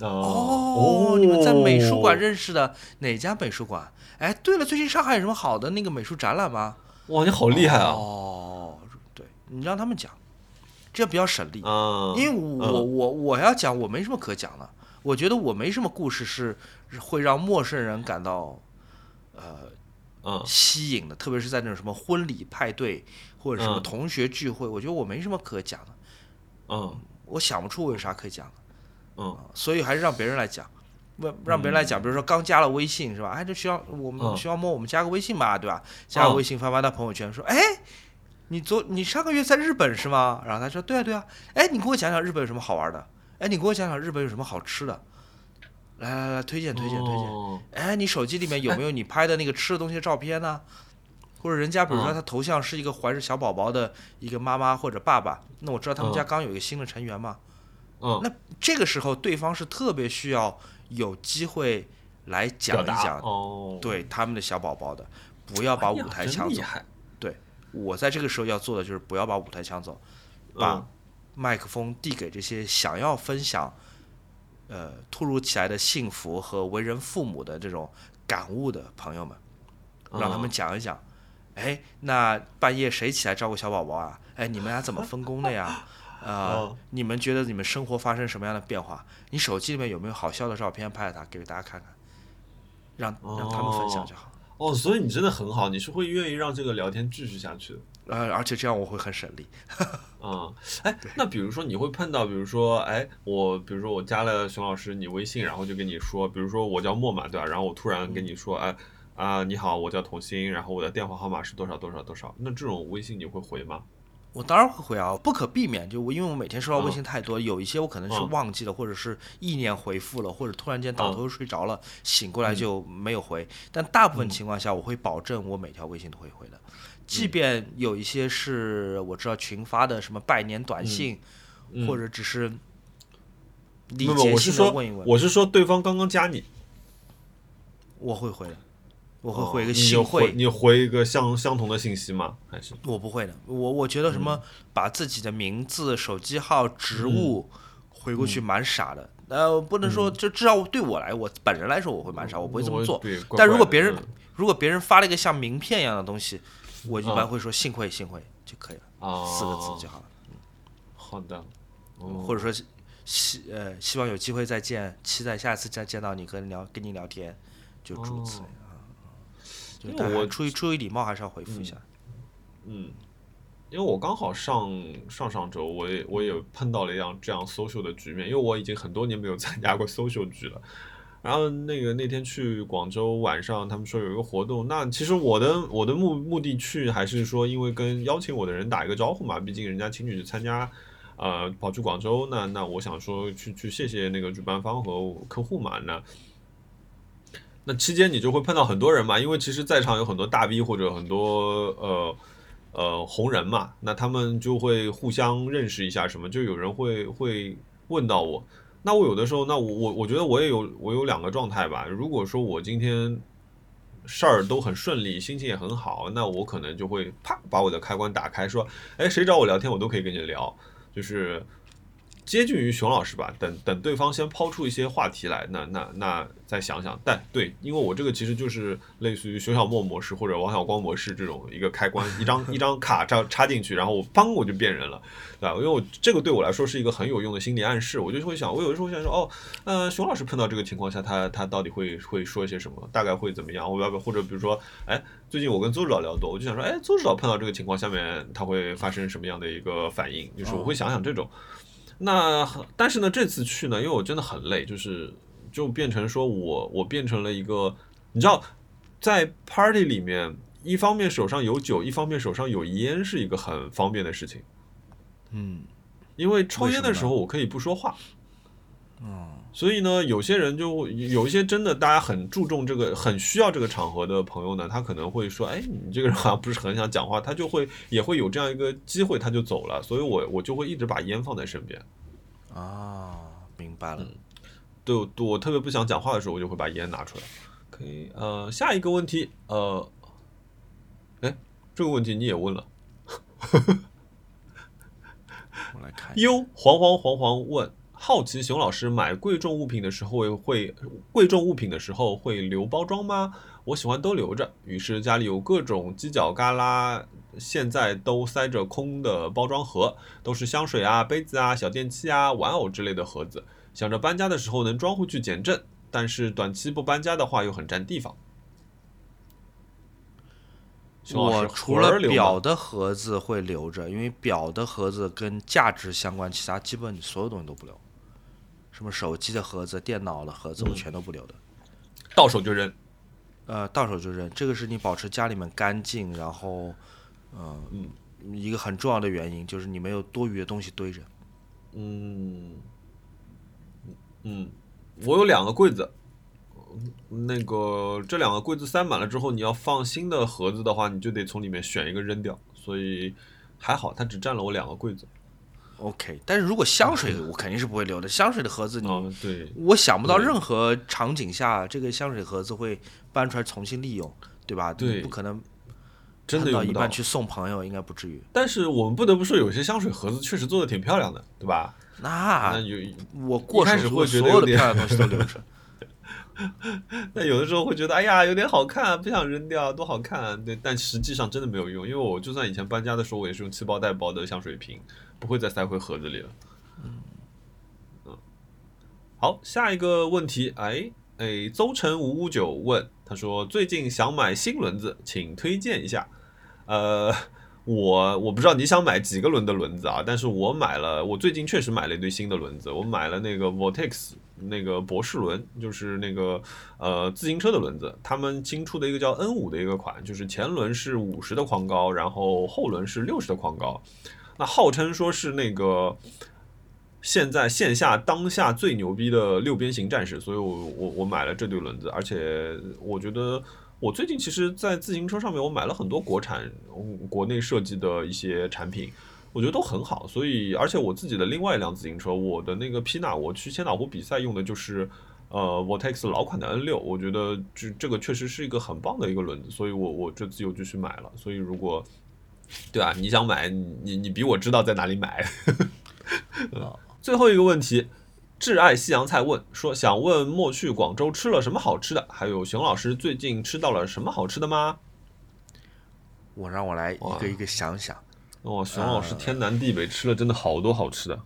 哦，你们在美术馆认识的？哪家美术馆？哎，对了，最近上海有什么好的那个美术展览吗？哇，你好厉害啊！哦，对你让他们讲，这比较省力。嗯，因为我我我要讲，我没什么可讲的。我觉得我没什么故事是会让陌生人感到呃嗯吸引的，特别是在那种什么婚礼派对或者什么同学聚会，我觉得我没什么可讲的。嗯，我想不出我有啥可讲的。嗯，所以还是让别人来讲，问让别人来讲。比如说刚加了微信是吧？哎，这需要我们需要摸我们加个微信吧，对吧？加个微信发发他朋友圈说，哎，你昨你上个月在日本是吗？然后他说，对啊对啊。哎，你给我讲讲日本有什么好玩的？哎，你给我讲讲日本有什么好吃的？来来来，推荐推荐推荐。哎，你手机里面有没有你拍的那个吃的东西的照片呢？或者人家比如说他头像是一个怀着小宝宝的一个妈妈或者爸爸，那我知道他们家刚有一个新的成员嘛。嗯，那这个时候对方是特别需要有机会来讲一讲，哦，对他们的小宝宝的，不要把舞台抢走。对，我在这个时候要做的就是不要把舞台抢走，把麦克风递给这些想要分享，呃，突如其来的幸福和为人父母的这种感悟的朋友们，让他们讲一讲。哎，那半夜谁起来照顾小宝宝啊？哎，你们俩怎么分工的呀？呃，你们觉得你们生活发生什么样的变化？你手机里面有没有好笑的照片？拍了它给大家看看，让让他们分享就好。哦，所以你真的很好，你是会愿意让这个聊天继续下去的。呃，而且这样我会很省力。嗯，哎，那比如说你会碰到，比如说，哎，我比如说我加了熊老师你微信，然后就跟你说，比如说我叫莫嘛，对吧？然后我突然跟你说，哎啊，你好，我叫童心，然后我的电话号码是多少多少多少？那这种微信你会回吗？我当然会回啊，不可避免。就我，因为我每天收到微信太多，有一些我可能是忘记了，或者是意念回复了，或者突然间倒头睡着了，醒过来就没有回。但大部分情况下，我会保证我每条微信都会回的，即便有一些是我知道群发的什么拜年短信，或者只是理解性的问一问。我是说，对方刚刚加你，我会回的。我会回一个信会，你回一个相相同的信息吗？还是我不会的。我我觉得什么把自己的名字、手机号、职务回过去蛮傻的。呃，不能说，就至少对我来，我本人来说，我会蛮傻，我不会这么做。但如果别人如果别人发了一个像名片一样的东西，我一般会说幸会幸会就可以了，四个字就好了。好的，或者说希呃希望有机会再见，期待下次再见到你跟聊跟你聊天，就诸如此类。因为我出于出于礼貌，还是要回复一下。嗯，因为我刚好上上上周，我也我也碰到了一样这样 social 的局面，因为我已经很多年没有 参加过 social 局了。然后那个那天去广州晚上，他们说有一个活动，那其实我的我的目目的去还是说，因为跟邀请我的人打一个招呼嘛，毕竟人家请你去参加，呃，跑去广州，那那我想说去去谢谢那个主办方和客户嘛，那。那期间你就会碰到很多人嘛，因为其实在场有很多大 V 或者很多呃呃红人嘛，那他们就会互相认识一下什么，就有人会会问到我，那我有的时候，那我我我觉得我也有我有两个状态吧，如果说我今天事儿都很顺利，心情也很好，那我可能就会啪把我的开关打开，说，哎，谁找我聊天，我都可以跟你聊，就是。接近于熊老师吧，等等对方先抛出一些话题来，那那那再想想。但对，因为我这个其实就是类似于熊小莫模式或者王小光模式这种一个开关，一张 一张卡插插进去，然后我砰我就变人了，对吧？因为我这个对我来说是一个很有用的心理暗示，我就会想，我有的时候想说，哦，呃，熊老师碰到这个情况下，他他到底会会说一些什么？大概会怎么样？我要不或者比如说，哎，最近我跟邹指导聊多，我就想说，哎，邹指导碰到这个情况下面，他会发生什么样的一个反应？就是我会想想这种。那但是呢，这次去呢，因为我真的很累，就是就变成说我我变成了一个，你知道，在 party 里面，一方面手上有酒，一方面手上有烟，是一个很方便的事情。嗯，因为抽烟的时候我可以不说话。嗯。所以呢，有些人就有一些真的大家很注重这个、很需要这个场合的朋友呢，他可能会说：“哎，你这个人好像不是很想讲话。”他就会也会有这样一个机会，他就走了。所以我我就会一直把烟放在身边。啊，明白了。对，我特别不想讲话的时候，我就会把烟拿出来。可以，呃，下一个问题，呃，哎，这个问题你也问了。我来看。哟，黄黄黄黄问，好奇熊老师买贵重物品的时候会贵重物品的时候会留包装吗？我喜欢都留着，于是家里有各种犄角旮旯，现在都塞着空的包装盒，都是香水啊、杯子啊、小电器啊、玩偶之类的盒子，想着搬家的时候能装回去减震，但是短期不搬家的话又很占地方。我除了表的盒子会留着，因为表的盒子跟价值相关，其他基本你所有东西都不留。什么手机的盒子、电脑的盒子，我全都不留的，到手就扔。呃，到手就扔，这个是你保持家里面干净，然后，嗯，一个很重要的原因就是你没有多余的东西堆着。嗯，嗯，我有两个柜子，那个这两个柜子塞满了之后，你要放新的盒子的话，你就得从里面选一个扔掉，所以还好，它只占了我两个柜子。OK，但是如果香水，我肯定是不会留的。香水的盒子，你对，我想不到任何场景下这个香水盒子会搬出来重新利用，对吧？对，不可能，真的到一半去送朋友，应该不至于。但是我们不得不说，有些香水盒子确实做的挺漂亮的，对吧？那有我过开始会所有的漂亮东西都留着。那有的时候会觉得，哎呀，有点好看，不想扔掉，多好看。对，但实际上真的没有用，因为我就算以前搬家的时候，我也是用气包袋包的香水瓶，不会再塞回盒子里了。嗯嗯。好，下一个问题，哎哎，邹成五五九问，他说最近想买新轮子，请推荐一下。呃。我我不知道你想买几个轮的轮子啊，但是我买了，我最近确实买了一堆新的轮子，我买了那个 Vortex 那个博士轮，就是那个呃自行车的轮子，他们新出的一个叫 N 五的一个款，就是前轮是五十的框高，然后后轮是六十的框高，那号称说是那个现在线下当下最牛逼的六边形战士，所以我我我买了这对轮子，而且我觉得。我最近其实，在自行车上面，我买了很多国产、国内设计的一些产品，我觉得都很好。所以，而且我自己的另外一辆自行车，我的那个 P 纳，我去千岛湖比赛用的就是呃 Vortex 老款的 N 六，我觉得这这个确实是一个很棒的一个轮子，所以我我这次又继续买了。所以，如果对啊，你想买，你你比我知道在哪里买。最后一个问题。挚爱西洋菜问说：“想问莫去广州吃了什么好吃的？还有熊老师最近吃到了什么好吃的吗？”我让我来一个一个想想。哦，熊老师天南地北吃了真的好多好吃的。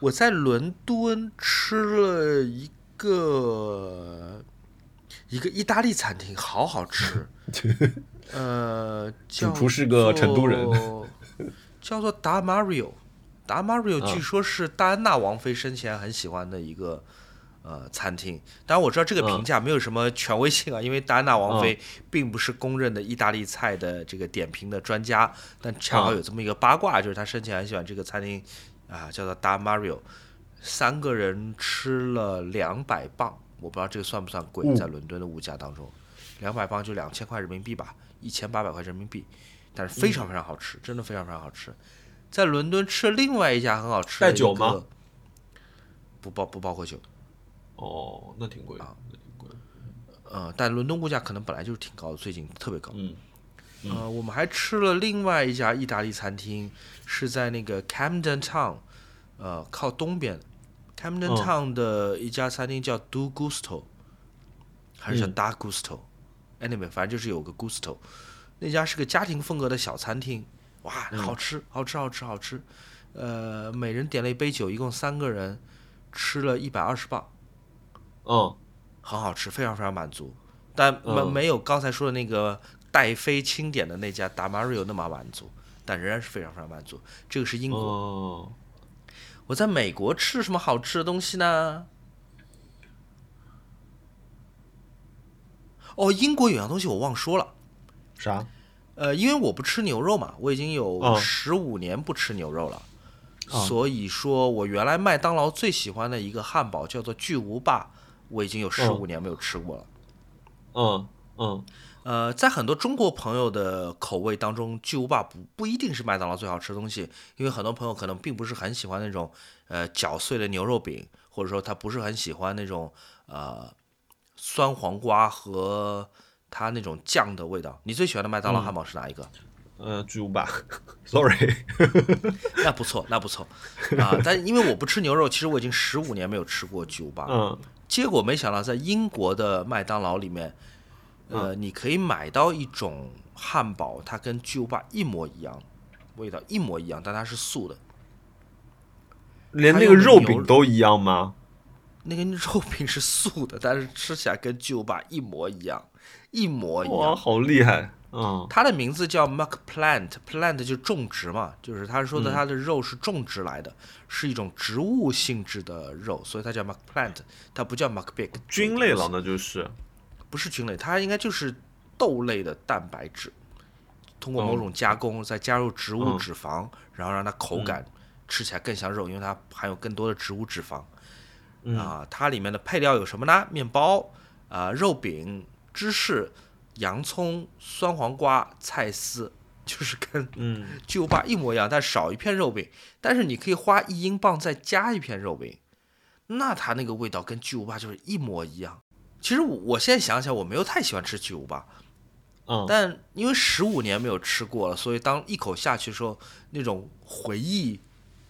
我在伦敦吃了一个一个意大利餐厅，好好吃。呃，主厨是个成都人，叫做达马里奥。达马里奥据说是戴安娜王妃生前很喜欢的一个呃餐厅，当然我知道这个评价没有什么权威性啊，因为戴安娜王妃并不是公认的意大利菜的这个点评的专家，但恰好有这么一个八卦，就是她生前很喜欢这个餐厅啊，叫做 Da Mario，，三个人吃了两百磅，我不知道这个算不算贵，在伦敦的物价当中，两百磅就两千块人民币吧，一千八百块人民币，但是非常非常好吃，真的非常非常好吃。在伦敦吃了另外一家很好吃的，带酒吗？不包不包括酒。哦，那挺贵啊，那挺贵。呃，但伦敦物价可能本来就是挺高的，最近特别高。嗯。呃，我们还吃了另外一家意大利餐厅，是在那个 Camden Town，呃，靠东边，Camden Town 的一家餐厅叫 Do Gusto，还是叫 Da Gusto？Anyway，反正就是有个 Gusto，那家是个家庭风格的小餐厅。哇，好吃，好吃，好吃，好吃，呃，每人点了一杯酒，一共三个人吃了一百二十磅，嗯，很好吃，非常非常满足，但没没有刚才说的那个戴妃钦点的那家达马瑞欧那么满足，但仍然是非常非常满足。这个是英国，我在美国吃什么好吃的东西呢？哦，英国有样东西我忘说了，啥？呃，因为我不吃牛肉嘛，我已经有十五年不吃牛肉了，所以说我原来麦当劳最喜欢的一个汉堡叫做巨无霸，我已经有十五年没有吃过了。嗯嗯，呃，在很多中国朋友的口味当中，巨无霸不不一定是麦当劳最好吃的东西，因为很多朋友可能并不是很喜欢那种呃搅碎的牛肉饼，或者说他不是很喜欢那种呃酸黄瓜和。它那种酱的味道，你最喜欢的麦当劳汉堡是哪一个？呃，巨无霸，sorry，那不错，那不错啊。但因为我不吃牛肉，其实我已经十五年没有吃过巨无霸。嗯，结果没想到在英国的麦当劳里面，呃，你可以买到一种汉堡，它跟巨无霸一模一样，味道一模一样，但它是素的。连那个肉饼都一样吗？那个肉饼是素的，但是吃起来跟巨无霸一模一样，一模一样。哇，好厉害！嗯，它的名字叫 Muck Plant，Plant 就种植嘛，就是他说的它的肉是种植来的，是一种植物性质的肉，所以它叫 Muck Plant，它不叫 Muck Big。菌类了，那就是不是菌类，它应该就是豆类的蛋白质，通过某种加工再加入植物脂肪，然后让它口感吃起来更像肉，因为它含有更多的植物脂肪。啊，它里面的配料有什么呢？面包啊，肉饼、芝士。洋葱、酸黄瓜、菜丝，就是跟嗯巨无霸一模一样，但少一片肉饼。但是你可以花一英镑再加一片肉饼，那它那个味道跟巨无霸就是一模一样。其实我现在想想，我没有太喜欢吃巨无霸，嗯，但因为十五年没有吃过了，所以当一口下去的时候，那种回忆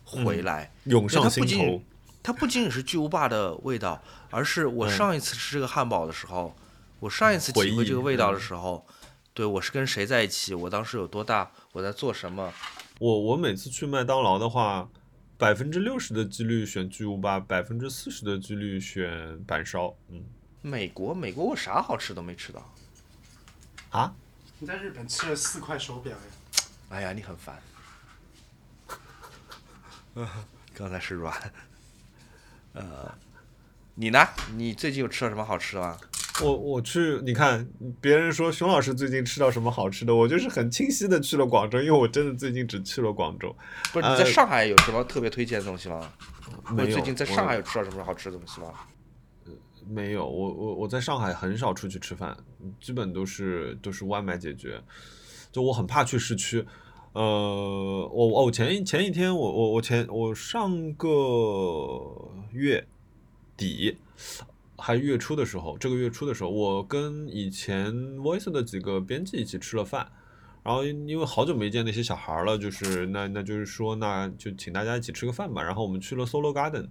回来涌上心头。它不仅仅是巨无霸的味道，而是我上一次吃这个汉堡的时候。我上一次体会这个味道的时候，对我是跟谁在一起？我当时有多大？我在做什么？我我每次去麦当劳的话，百分之六十的几率选巨无霸，百分之四十的几率选板烧。嗯，美国，美国我啥好吃都没吃到。啊？你在日本吃了四块手表呀？哎呀，你很烦。刚才是软。呃，你呢？你最近有吃到什么好吃的吗？我我去，你看别人说熊老师最近吃到什么好吃的，我就是很清晰的去了广州，因为我真的最近只去了广州。不是你在上海有什么特别推荐的东西吗？没有。最近在上海有吃到什么好吃的东西吗？没有，我我我在上海很少出去吃饭，基本都是都是外卖解决。就我很怕去市区。呃，我我前一前一天我我我前我上个月底。还月初的时候，这个月初的时候，我跟以前 Voice 的几个编辑一起吃了饭，然后因为好久没见那些小孩了，就是那那就是说，那就请大家一起吃个饭吧。然后我们去了 Solo Garden，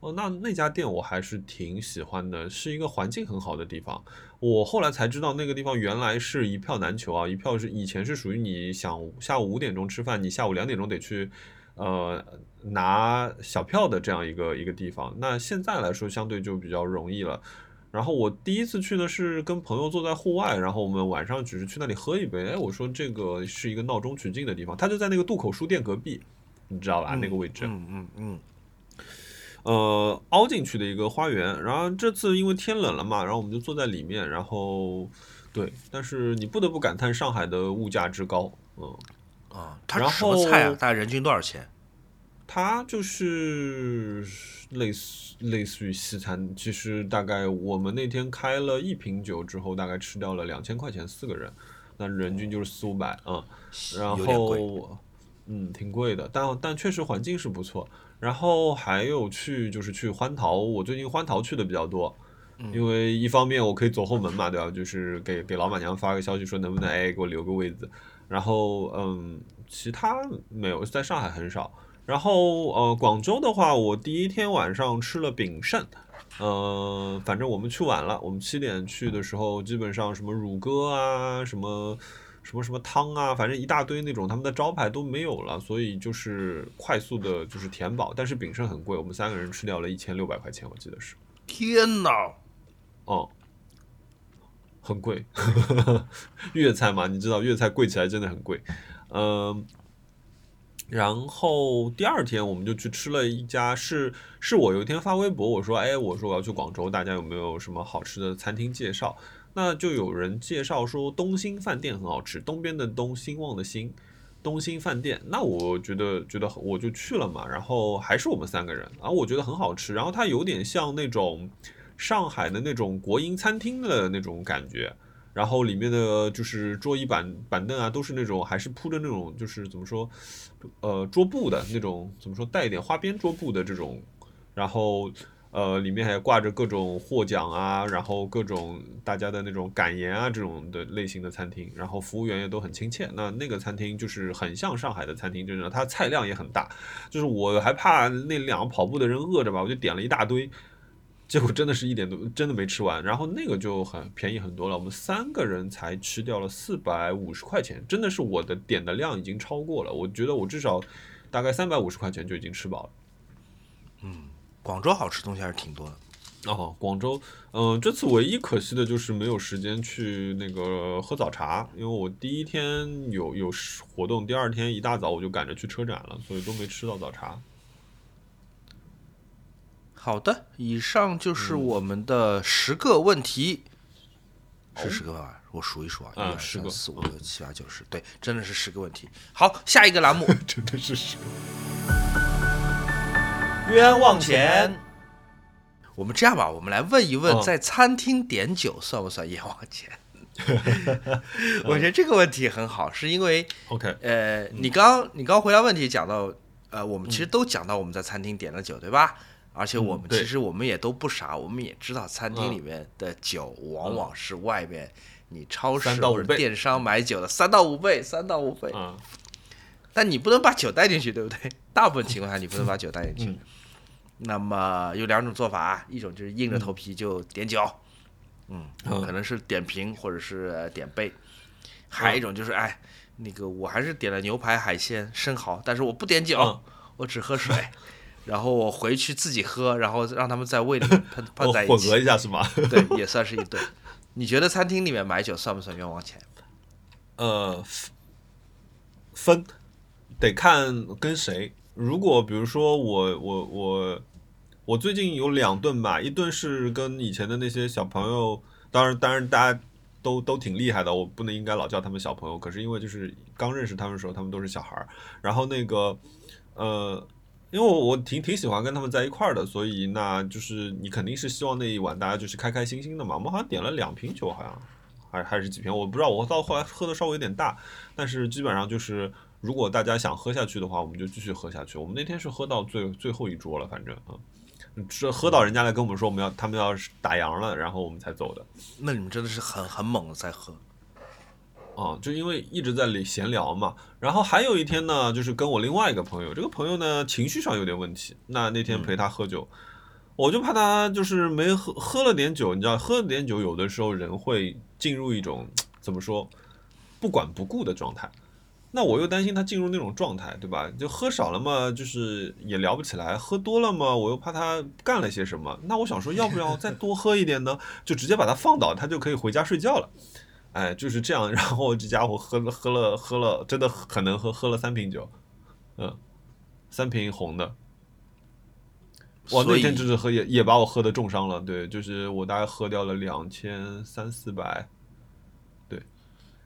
哦，那那家店我还是挺喜欢的，是一个环境很好的地方。我后来才知道，那个地方原来是一票难求啊，一票是以前是属于你想下午五点钟吃饭，你下午两点钟得去。呃，拿小票的这样一个一个地方，那现在来说相对就比较容易了。然后我第一次去呢是跟朋友坐在户外，然后我们晚上只是去那里喝一杯。哎，我说这个是一个闹中取静的地方，它就在那个渡口书店隔壁，你知道吧？那个位置。嗯嗯嗯。呃，凹进去的一个花园。然后这次因为天冷了嘛，然后我们就坐在里面。然后，对，但是你不得不感叹上海的物价之高，嗯。啊，它什么菜啊？大概人均多少钱？它就是类似类似于西餐。其实大概我们那天开了一瓶酒之后，大概吃掉了两千块钱四个人，那人均就是四五百啊。然后，嗯，挺贵的，但但确实环境是不错。然后还有去就是去欢桃，我最近欢桃去的比较多，因为一方面我可以走后门嘛，对吧？就是给给老板娘发个消息说能不能哎给我留个位子。然后，嗯，其他没有，在上海很少。然后，呃，广州的话，我第一天晚上吃了炳胜，呃，反正我们去晚了，我们七点去的时候，基本上什么乳鸽啊，什么什么什么汤啊，反正一大堆那种他们的招牌都没有了，所以就是快速的，就是填饱。但是炳胜很贵，我们三个人吃掉了一千六百块钱，我记得是。天哪！哦。很贵，粤菜嘛，你知道粤菜贵起来真的很贵，嗯，然后第二天我们就去吃了一家，是是我有一天发微博，我说，哎，我说我要去广州，大家有没有什么好吃的餐厅介绍？那就有人介绍说东兴饭店很好吃，东边的东，兴旺的兴，东兴饭店。那我觉得觉得我就去了嘛，然后还是我们三个人，然后我觉得很好吃，然后它有点像那种。上海的那种国营餐厅的那种感觉，然后里面的就是桌椅板板凳啊，都是那种还是铺着那种就是怎么说，呃，桌布的那种，怎么说带一点花边桌布的这种，然后呃，里面还挂着各种获奖啊，然后各种大家的那种感言啊，这种的类型的餐厅，然后服务员也都很亲切。那那个餐厅就是很像上海的餐厅，就是它菜量也很大。就是我还怕那两个跑步的人饿着吧，我就点了一大堆，结果真的是一点都真的没吃完。然后那个就很便宜很多了，我们三个人才吃掉了四百五十块钱，真的是我的点的量已经超过了。我觉得我至少大概三百五十块钱就已经吃饱了。嗯。广州好吃东西还是挺多的哦。广州，嗯，这次唯一可惜的就是没有时间去那个喝早茶，因为我第一天有有活动，第二天一大早我就赶着去车展了，所以都没吃到早茶。好的，以上就是我们的十个问题，是十个吧？我数一数啊，一二三四五六七八九十，对，真的是十个问题。好，下一个栏目 真的是十个。冤枉钱，我们这样吧，我们来问一问，在餐厅点酒算不算冤枉钱？我觉得这个问题很好，是因为，OK，呃，你刚你刚回答问题讲到，呃，我们其实都讲到我们在餐厅点了酒，对吧？而且我们其实我们也都不傻，我们也知道餐厅里面的酒往往是外面你超市或者电商买酒的三到五倍，三到五倍。嗯，但你不能把酒带进去，对不对？大部分情况下你不能把酒带进去。那么有两种做法，一种就是硬着头皮就点酒，嗯，可能是点瓶或者是点杯，还有一种就是哎，那个我还是点了牛排、海鲜、生蚝，但是我不点酒，我只喝水，然后我回去自己喝，然后让他们在胃里喷喷 在一起，混合一下是吗？对，也算是一顿。你觉得餐厅里面买酒算不算冤枉钱？呃，分得看跟谁。如果比如说我我我我最近有两顿吧，一顿是跟以前的那些小朋友，当然当然大家都都挺厉害的，我不能应该老叫他们小朋友，可是因为就是刚认识他们的时候，他们都是小孩儿，然后那个呃，因为我挺挺喜欢跟他们在一块儿的，所以那就是你肯定是希望那一晚大家就是开开心心的嘛。我们好像点了两瓶酒，好像还还是几瓶，我不知道，我到后来喝的稍微有点大，但是基本上就是。如果大家想喝下去的话，我们就继续喝下去。我们那天是喝到最最后一桌了，反正啊，这喝到人家来跟我们说我们要他们要打烊了，然后我们才走的。那你们真的是很很猛的在喝，啊，就因为一直在里闲聊嘛。然后还有一天呢，就是跟我另外一个朋友，这个朋友呢情绪上有点问题。那那天陪他喝酒，我就怕他就是没喝喝了点酒，你知道，喝了点酒，有的时候人会进入一种怎么说不管不顾的状态。那我又担心他进入那种状态，对吧？就喝少了嘛，就是也聊不起来；喝多了嘛，我又怕他干了些什么。那我想说，要不要再多喝一点呢？就直接把他放倒，他就可以回家睡觉了。哎，就是这样。然后这家伙喝了喝了喝了，真的很能喝，喝了三瓶酒，嗯，三瓶红的。我那天就是喝也也把我喝的重伤了。对，就是我大概喝掉了两千三四百。对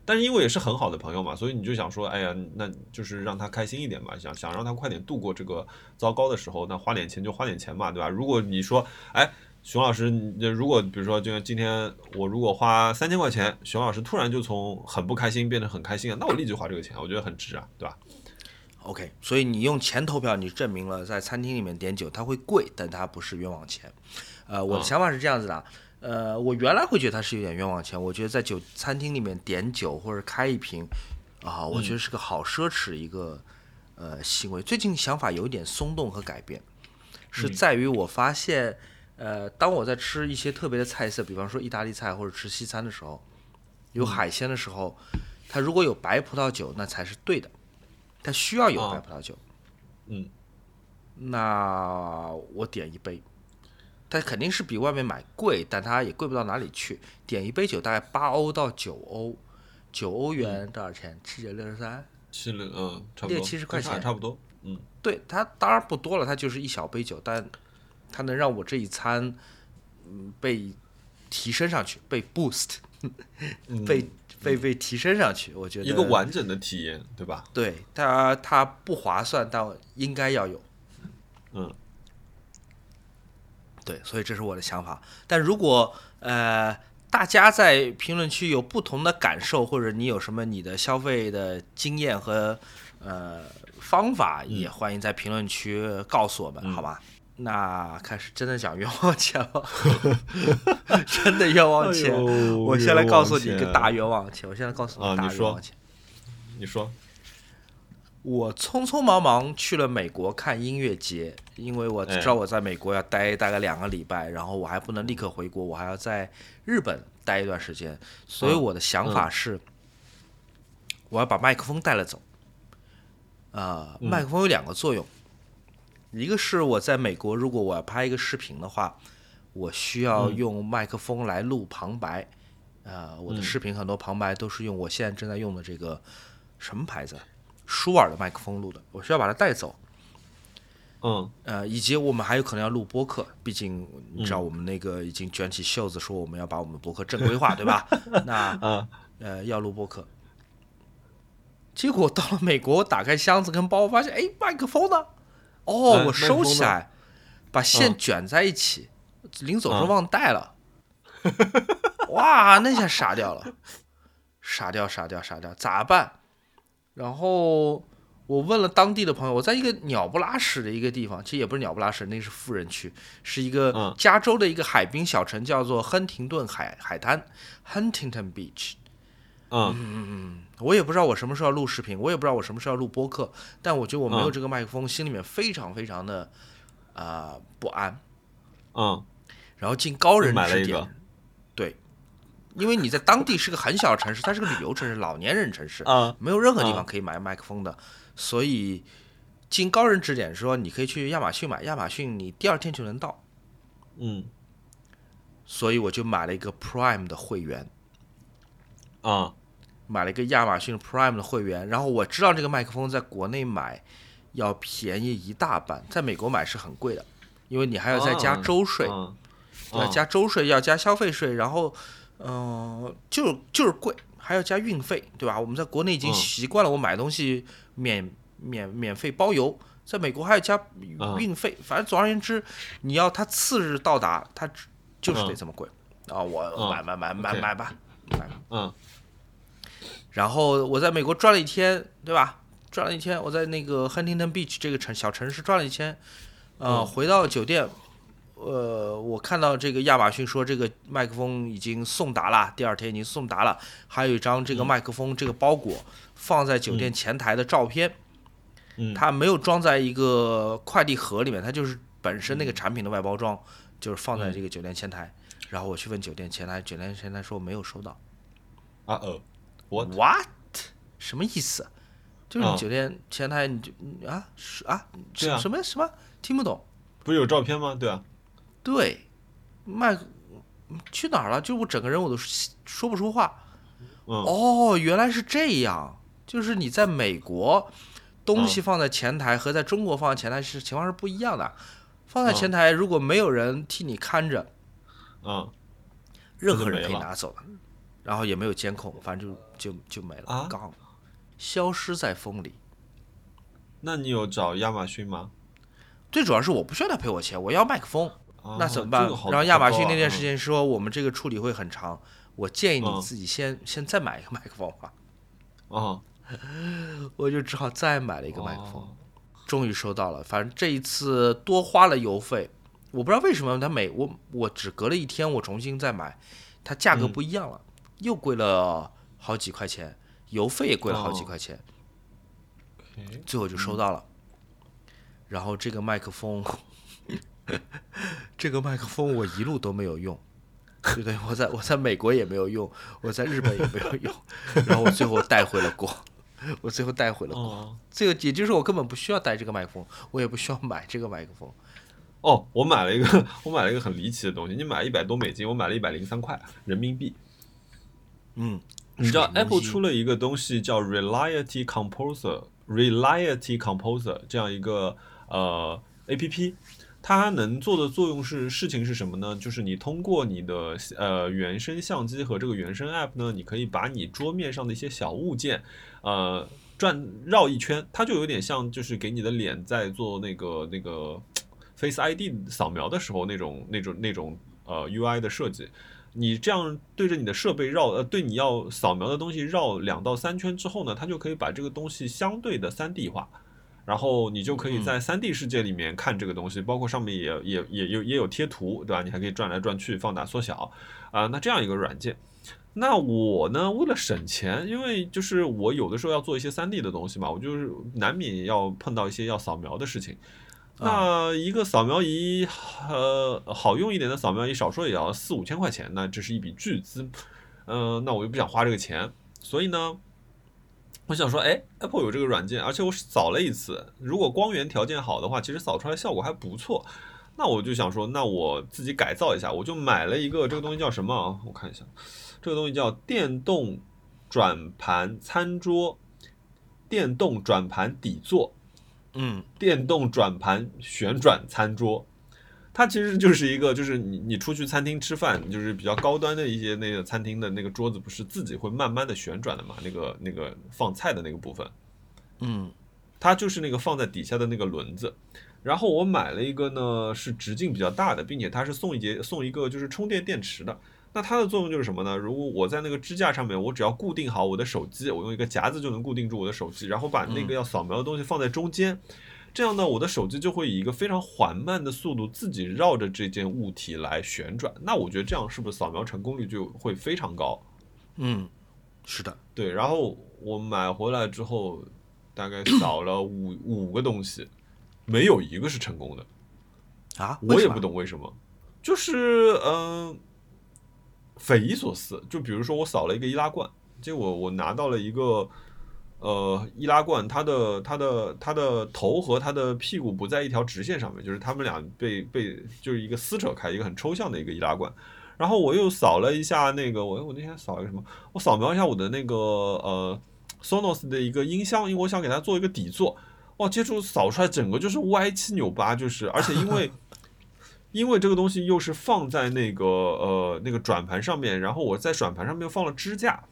但是因为也是很好的朋友嘛，所以你就想说，哎呀，那就是让他开心一点嘛，想想让他快点度过这个糟糕的时候，那花点钱就花点钱嘛，对吧？如果你说，哎，熊老师，如果比如说，就像今天我如果花三千块钱，熊老师突然就从很不开心变得很开心了，那我立即花这个钱，我觉得很值啊，对吧？OK，所以你用钱投票，你证明了在餐厅里面点酒它会贵，但它不是冤枉钱。呃，我的想法是这样子的。呃，我原来会觉得它是有点冤枉钱。我觉得在酒餐厅里面点酒或者开一瓶，啊，我觉得是个好奢侈一个呃行为。最近想法有一点松动和改变，是在于我发现，呃，当我在吃一些特别的菜色，比方说意大利菜或者吃西餐的时候，有海鲜的时候，它如果有白葡萄酒，那才是对的。它需要有白葡萄酒，嗯，那我点一杯。它肯定是比外面买贵，但它也贵不到哪里去。点一杯酒大概八欧到九欧，九欧元多少钱？七九六十三，七六嗯，六七十块钱，差不多。嗯，对，它当然不多了，它就是一小杯酒，但它能让我这一餐嗯被提升上去，被 boost，被被被提升上去。我觉得一个完整的体验，对吧？对，它它不划算，但应该要有。嗯。对，所以这是我的想法。但如果呃大家在评论区有不同的感受，或者你有什么你的消费的经验和呃方法，也欢迎在评论区告诉我们，好吧？那开始真的讲冤枉钱了，真的冤枉钱。哎我先来告诉你一个大冤枉钱，我现在告诉你啊你说。大冤枉钱。你说，我匆匆忙忙去了美国看音乐节，因为我哎。知道我在美国要待大概两个礼拜，然后我还不能立刻回国，我还要在日本待一段时间，所以嗯我的想法是，我要把麦克风带了走。啊、嗯。麦克风有两个作用，一个是我在美国，如果我要拍一个视频的话，我需要嗯用麦克风来录旁白。呃，我的嗯视频很多旁白都是用我现在正在用的这个什么牌子？舒尔的麦克风录的，我需要把它带走。嗯呃，以及我们还有可能要录播客，毕竟你知道我们那个已经卷起袖子说我们要把我们播客正规化，对吧？那啊呃要录播客。结果到了美国，我打开箱子跟包，我发现哎麦克风呢？哦，我收起来，把线嗯卷在一起，临走时忘带了。哇，那下傻掉了，傻掉傻掉傻掉，咋办？然后我问了当地的朋友，我在一个鸟不拉屎的一个地方，其实也不是鸟不拉屎，那是富人区，是一个嗯加州的一个海滨小城，叫做亨廷顿海海滩 （Huntington Beach）。嗯。嗯嗯我也不知道我什么时候要录视频，我也不知道我什么时候要录播客，但我觉得我没有嗯这个麦克风，心里面非常非常的啊、不安。嗯。然后进高人指点，对，因为你在当地是个很小的城市，它是个旅游城市，老年人城市，啊没有任何地啊方可以买麦克风的，所以经高人指点说，你可以去亚马逊买，亚马逊你第二天就能到，嗯。所以我就买了一个 Prime 的会员，啊买了一个亚马逊 Prime 的会员，然后我知道这个麦克风在国内买要便宜一大半，在美国买是很贵的，因为你还要再加啊州税，嗯要加州税，要加消费税，然后，嗯、就就是贵，还要加运费，对吧？我们在国内已经嗯习惯了，我买东西免免免费包邮，在美国还要加嗯运费，反正总而言之，你要它次日到达，它就是得嗯这么贵啊！我嗯买买买买买吧，买吧。嗯然后我在美国转了一天，对吧？转了一天，我在那个 Huntington Beach 这个城小城市转了一天，呃，嗯回到酒店，呃，我看到这个亚马逊说这个麦克风已经送达了，第二天已经送达了，还有一张这个嗯麦克风这个包裹放在酒店前台的照片，嗯它没有装在一个快递盒里面，它就是本身那个产品的外包装，就是放在这个酒店前台。然后我去问酒店前台，酒店前台说没有收到。啊呃，我 What？什么意思？就是你嗯酒店前台你就你啊是啊什什么什么听不懂？不是有照片吗？对啊，对，麦克去哪儿了？就我整个人我都说不出话。嗯哦，原来是这样，就是你在美国东西嗯放在前台和在中国放在前台是情况是不一样的。放在嗯前台如果没有人替你看着，嗯任何人可以拿走了，然后也没有监控，反正就就就没了啊，gone，消失在风里。那你有找亚马逊吗？最主要是我不需要他赔我钱，我要麦克风，啊那怎么办这个好？然后亚马逊那件事情说我们这个处理会很长，我建议你嗯自己先先再买一个麦克风吧。啊，我就只好再买了一个麦克风，哦终于收到了。反正这一次多花了邮费，我不知道为什么他每我我只隔了一天我重新再买，它价格嗯不一样了，又贵了好几块钱，邮费也贵了好几哦块钱最后就收到了。然后这个麦克风，这个麦克风我一路都没有用，对不对？我在我在美国也没有用，我在日本也没有用，然后我最后带回了国，我最后带回了国。哦这个也就是我根本不需要带这个麦克风，我也不需要买这个麦克风。哦，我买了一个，我买了一个很离奇的东西，你买一百多美金，我买了一百零三块人民币。嗯，你知道 Apple 出了一个东西叫 Reality Composer，Reality Composer 这样一个呃 APP，它能做的作用是事情是什么呢？就是你通过你的呃原生相机和这个原生 App 呢，你可以把你桌面上的一些小物件，呃转绕一圈，它就有点像就是给你的脸在做那个那个 Face ID 扫描的时候那种那种那种呃 UI 的设计。你这样对着你的设备绕，呃，对你要扫描的东西绕两到三圈之后呢，它就可以把这个东西相对的三 D 化，然后你就可以在三 D 世界里面看这个东西，包括上面也也也有也有贴图，对吧？你还可以转来转去，放大缩小啊。那这样一个软件，那我呢，为了省钱，因为就是我有的时候要做一些三 D 的东西嘛，我就是难免要碰到一些要扫描的事情。那一个扫描仪，呃，好用一点的扫描仪，少说也要四五千块钱，那这是一笔巨资。嗯，那我又不想花这个钱，所以呢。我想说，哎，Apple 有这个软件，而且我扫了一次，如果光源条件好的话，其实扫出来效果还不错。那我就想说，那我自己改造一下，我就买了一个这个东西叫什么？我看一下，这个东西叫电动转盘餐桌，电动转盘底座，嗯，电动转盘旋转餐桌。它其实就是一个，就是你你出去餐厅吃饭，就是比较高端的一些那个餐厅的那个桌子，不是自己会慢慢的旋转的嘛？那个那个放菜的那个部分，嗯，它就是那个放在底下的那个轮子。然后我买了一个呢，是直径比较大的，并且它是送一节送一个就是充电电池的。那它的作用就是什么呢？如果我在那个支架上面，我只要固定好我的手机，我用一个夹子就能固定住我的手机，然后把那个要扫描的东西放在中间。这样呢，我的手机就会以一个非常缓慢的速度自己绕着这件物体来旋转。那我觉得这样是不是扫描成功率就会非常高？嗯，是的，对。然后我买回来之后，大概扫了五五个东西，没有一个是成功的。啊？我也不懂为什么，就是嗯，匪夷所思。就比如说我扫了一个易拉罐，结果我拿到了一个。呃，易拉罐它的它的它的头和它的屁股不在一条直线上面，就是它们俩被被就是一个撕扯开，一个很抽象的一个易拉罐。然后我又扫了一下那个，我我那天扫一个什么？我扫描一下我的那个呃，Sonos 的一个音箱，因为我想给它做一个底座。哇，接触扫出来整个就是歪七扭八，就是而且因为因为这个东西又是放在那个呃那个转盘上面，然后我在转盘上面又放了支架，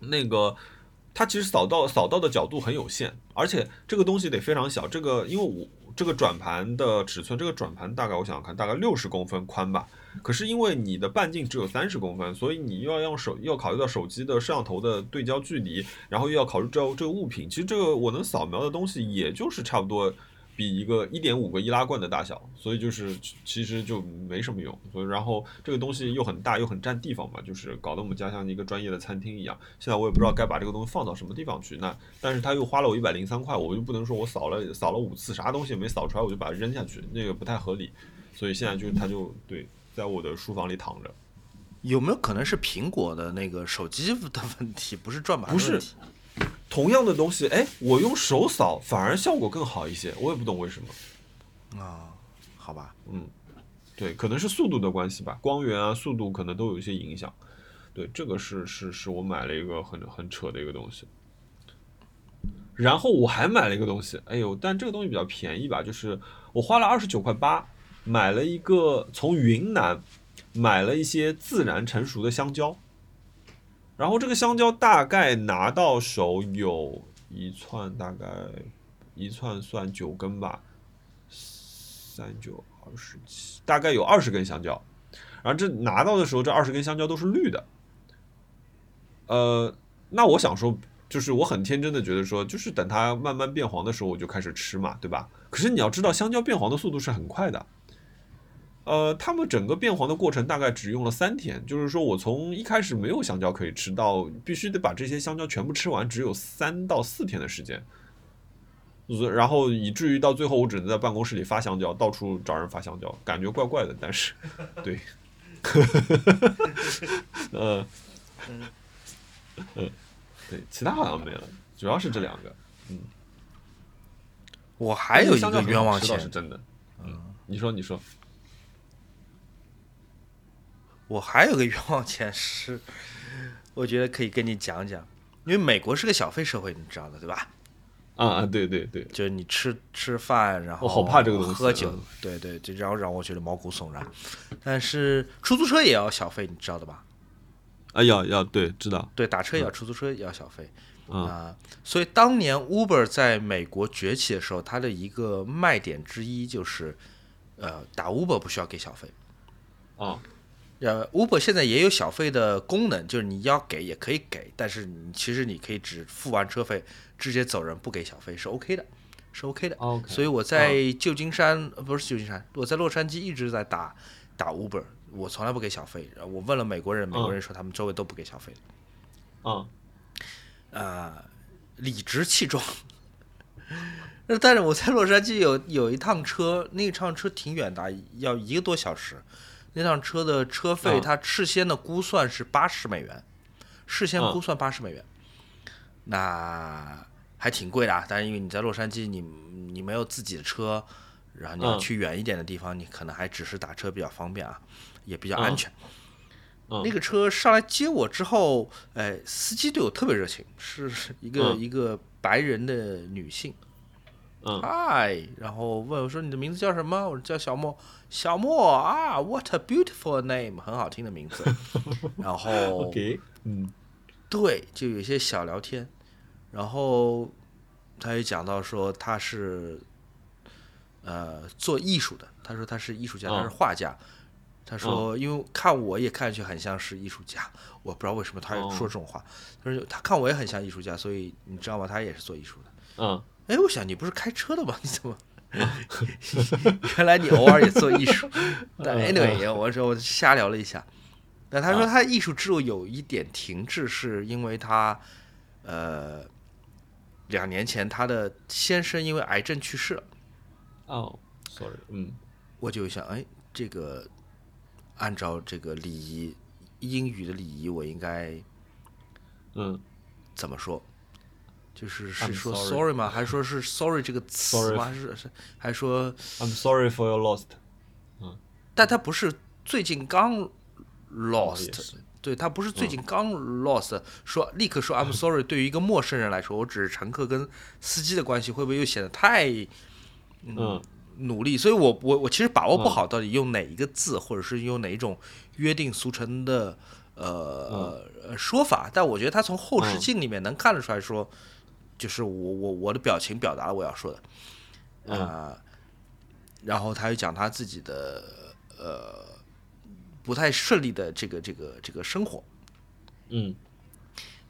那个。它其实扫到扫到的角度很有限，而且这个东西得非常小。这个因为我这个转盘的尺寸，这个转盘大概我想想看，大概六十公分宽吧。可是因为你的半径只有三十公分，所以你又要用手，要考虑到手机的摄像头的对焦距离，然后又要考虑这这个物品。其实这个我能扫描的东西，也就是差不多。比一个一点五个易拉罐的大小，所以就是其实就没什么用。所以然后这个东西又很大又很占地方嘛，就是搞得我们家像一个专业的餐厅一样。现在我也不知道该把这个东西放到什么地方去。那但是他又花了我一百零三块，我就不能说我扫了扫了五次啥东西也没扫出来，我就把它扔下去，那个不太合理。所以现在就是它就对在我的书房里躺着。有没有可能是苹果的那个手机的问题，不是转盘的问题？同样的东西，哎，我用手扫反而效果更好一些，我也不懂为什么。啊，好吧，嗯，对，可能是速度的关系吧，光源啊，速度可能都有一些影响。对，这个是是是我买了一个很很扯的一个东西。然后我还买了一个东西，哎呦，但这个东西比较便宜吧，就是我花了二十九块八买了一个从云南买了一些自然成熟的香蕉。然后这个香蕉大概拿到手有一串，大概一串算九根吧，三九二十七，大概有二十根香蕉。然后这拿到的时候，这二十根香蕉都是绿的。呃，那我想说，就是我很天真的觉得说，就是等它慢慢变黄的时候，我就开始吃嘛，对吧？可是你要知道，香蕉变黄的速度是很快的。呃，他们整个变黄的过程大概只用了三天，就是说我从一开始没有香蕉可以吃到必须得把这些香蕉全部吃完，只有三到四天的时间，然后以至于到最后我只能在办公室里发香蕉，到处找人发香蕉，感觉怪怪的。但是，对，呃，嗯，对，其他好像没了，主要是这两个。嗯，我还有一个冤枉钱，是真的。嗯，你说，你说。我还有个冤枉钱是，我觉得可以跟你讲讲，因为美国是个小费社会，你知道的对吧？啊啊，对对对，就是你吃吃饭，然后我好怕这个东西，喝酒，对对，就然后让我觉得毛骨悚然。但是出租车也要小费，你知道的吧？啊，要要对，知道。对，打车也要，出租车也要小费啊。所以当年 Uber 在美国崛起的时候，它的一个卖点之一就是，呃，打 Uber 不需要给小费。啊。呃，Uber 现在也有小费的功能，就是你要给也可以给，但是你其实你可以只付完车费直接走人，不给小费是 OK 的，是 OK 的。OK，所以我在旧金山，呃不是旧金山，我在洛杉矶一直在打打 Uber，我从来不给小费。我问了美国人，美国人说他们周围都不给小费的。嗯啊、理直气壮。那 但是我在洛杉矶有有一趟车，那趟车挺远的，要一个多小时。那辆车的车费，嗯它事先的估算是八十美元，事先嗯估算八十美元，那还挺贵的啊。但是因为你在洛杉矶，你你没有自己的车，然后你要嗯去远一点的地方，你可能还只是打车比较方便啊，也比较安嗯全。嗯那个车上来接我之后，哎，司机对我特别热情，是一个、嗯一个白人的女性，嗯嗨，然后问我说你的名字叫什么？我说叫小莫，小莫啊，What a beautiful name，很好听的名字。然后，OK，嗯对，就有一些小聊天，然后他也讲到说他是呃做艺术的，他说他是艺术家，他是嗯画家。他说，因为看我也看上去很像是艺术家，我不知道为什么他哦说这种话。他说他看我也很像艺术家，所以你知道吗？他也是做艺术的。嗯哎，我想你不是开车的吗？你怎么？原来你偶尔也做艺术。但嗯 anyway，我说我瞎聊了一下。那他说他艺术之路有一点停滞，是因为他呃两年前他的先生因为癌症去世了。哦，sorry，嗯我就想，哎，这个按照这个礼仪，英语的礼仪，我应该嗯怎么说？就是是说 sorry sorry 吗？还是说是 sorry 这个词吗？还是是还说？，I'm sorry for your lost，嗯但他不是最近刚哦 lost，、对他不是最近刚 lost，、说立刻说 I'm sorry，对于一个陌生人来说，我只是乘客跟司机的关系，会不会又显得太嗯努力？所以我我我其实把握不好到底用哪一个字，或者是用哪一种约定俗成的呃、呃说法，但我觉得他从后视嗯镜里面能看得出来说，就是我我我的表情表达了我要说的，嗯啊、然后他又讲他自己的呃不太顺利的这个这个这个生活，嗯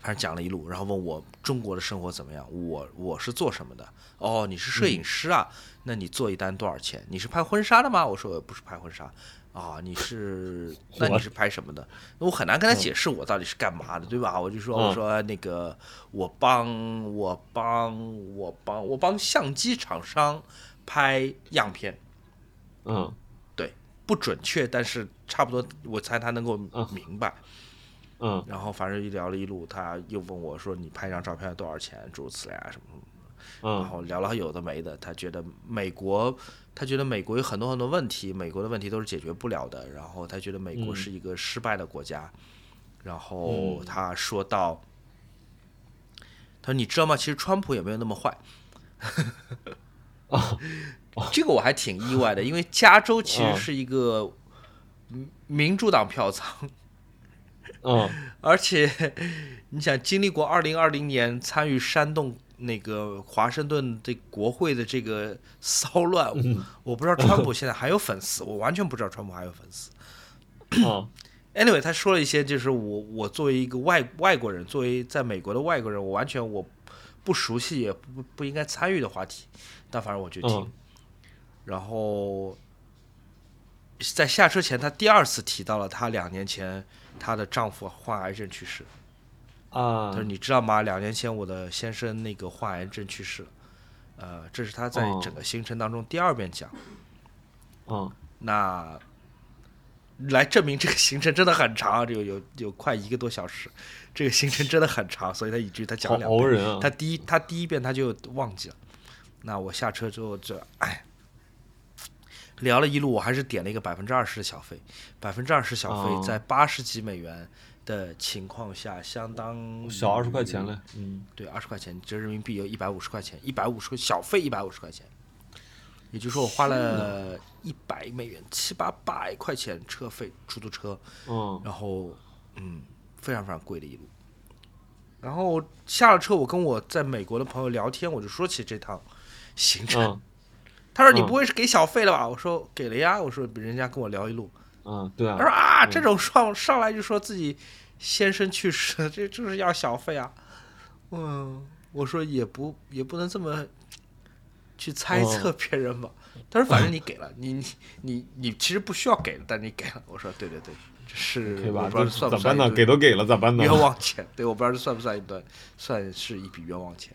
反正讲了一路，然后问我中国的生活怎么样，我我是做什么的？哦，你是摄影师啊？那你做一单多少钱？你是拍婚纱的吗？我说我不是拍婚纱。啊，你是？那你是拍什么的？那我很难跟他解释我到底是干嘛的，对吧？我就说，我嗯说那个，我帮我帮我帮我帮相机厂商拍样片，嗯对，不准确，但是差不多，我猜他能够嗯明白。嗯然后反正一聊了一路，他又问我说：“你拍一张照片要多少钱？诸如此类啊什么什么。”然嗯后聊了有的没的，他觉得美国，他觉得美国有很多很多问题，美国的问题都是解决不了的。然后他觉得美国嗯是一个失败的国家。然后嗯他说到，他说：“你知道吗？其实川普也没有那么坏。”这个我还挺意外的，因为加州其实嗯是一个民民主党票仓。嗯 而且你想经历过二零二零年参与煽动那个华盛顿的国会的这个骚乱，嗯我不知道川普现在还有粉丝，我完全不知道川普还有粉丝。嗯 Anyway，他说了一些就是我我作为一个外外国人，作为在美国的外国人，我完全我不熟悉也不不应该参与的话题，但反正我就听。嗯然后在下车前，他第二次提到了她两年前她的丈夫患癌症去世。啊他说：“你知道吗？两年前我的先生那个患癌症去世了。呃，这是他在哦整个行程当中第二遍讲。嗯那来证明这个行程真的很长，这个有有快一个多小时，这个行程真的很长，所以他以至于他讲好两遍。熬人啊他第一他第一遍他就忘记了。那我下车之后这哎。聊了一路，我还是点了一个百分之二十的小费，百分之二十小费哦在八十几美元的情况下，相当小二十块钱了，嗯对，二十块钱折人民币有一百五十块钱，一百五十小费一百五十块钱，也就是说我花了一百美元，七八百块钱车费，出租车，嗯。然后嗯，非常非常贵的一路。然后下了车，我跟我在美国的朋友聊天，我就说起这趟行程，嗯。他说你嗯。不会是给小费了吧？我说给了呀，我说人家跟我聊一路，嗯，对他说啊，啊，这种上上来就说自己先生去世，这就是要小费啊。嗯，我说也不也不能这么去猜测别人吧。他说反正你给了，你你你你其实不需要给的，但你给了。我说对对对，这是对吧？我不知算不算一咋办呢？给都给了，咋办呢？冤枉钱？对，我不知道这算不算一段，算是一笔冤枉钱。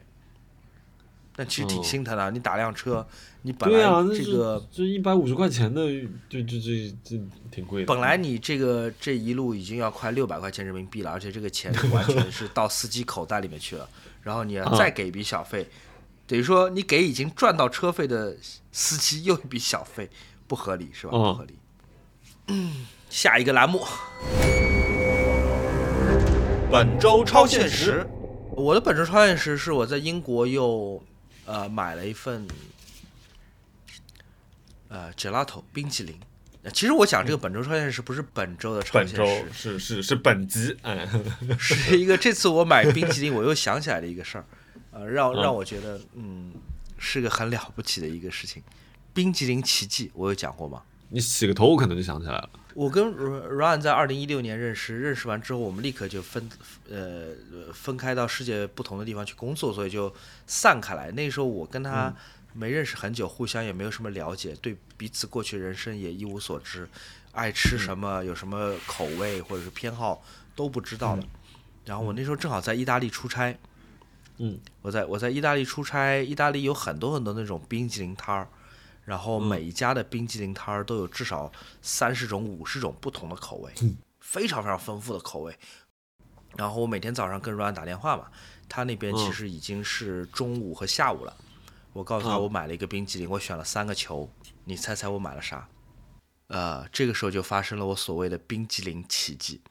但其实挺嗯心疼的，你打辆车，你本来这个这一百五十块钱的，这这这这挺贵的。本来你这个这一路已经要快六百块钱人民币了，而且这个钱完全是到司机口袋里面去了，然后你要 再给一笔小费，等于说你给已经赚到车费的司机又一笔小费，不合理是吧？嗯不合理。嗯，下一个栏目，本周超现实。我的本周超现实是我在英国又呃买了一份呃 gelato 冰淇淋。呃其实我讲这个本周超现实不是本周的超本周现实，是是是本集，哎，是一个这次我买冰淇淋我又想起来的一个事儿，呃，让嗯让我觉得嗯是个很了不起的一个事情。冰淇淋奇迹我有讲过吗？你洗个头，我可能就想起来了。我跟 Ryan 在二零一六年认识，认识完之后，我们立刻就分呃分开到世界不同的地方去工作，所以就散开来。那时候我跟他没认识很久，互相也没有什么了解，对彼此过去人生也一无所知，爱吃什么、有什么口味或者是偏好都不知道的。然后我那时候正好在意大利出差，嗯，我在我在意大利出差，意大利有很多很多那种冰淇淋摊儿，然后每一家的冰激凌摊儿都有至少三十种、五十种不同的口味，非常非常丰富的口味。然后我每天早上跟 Ryan 打电话嘛，他那边其嗯实已经是中午和下午了。我告诉他嗯我买了一个冰激凌，我选了三个球，你猜猜我买了啥？呃，这个时候就发生了我所谓的冰激凌奇迹。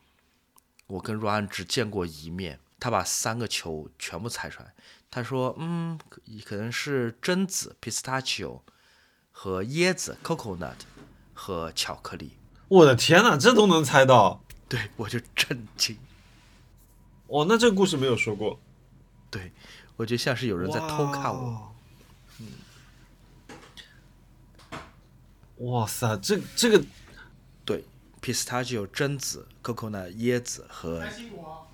我跟 Ryan 只见过一面，他把三个球全部猜出来。他说：“嗯，可可能是榛子 （pistachio） 和椰子 （coconut） 和巧克力。我的天哪，这都能猜到！”对我就震惊，哦，那这个故事没有说过。对我觉得像是有人在偷看我。嗯。哇塞，这这个对，pistachio 榛子、coconut 椰子和开心果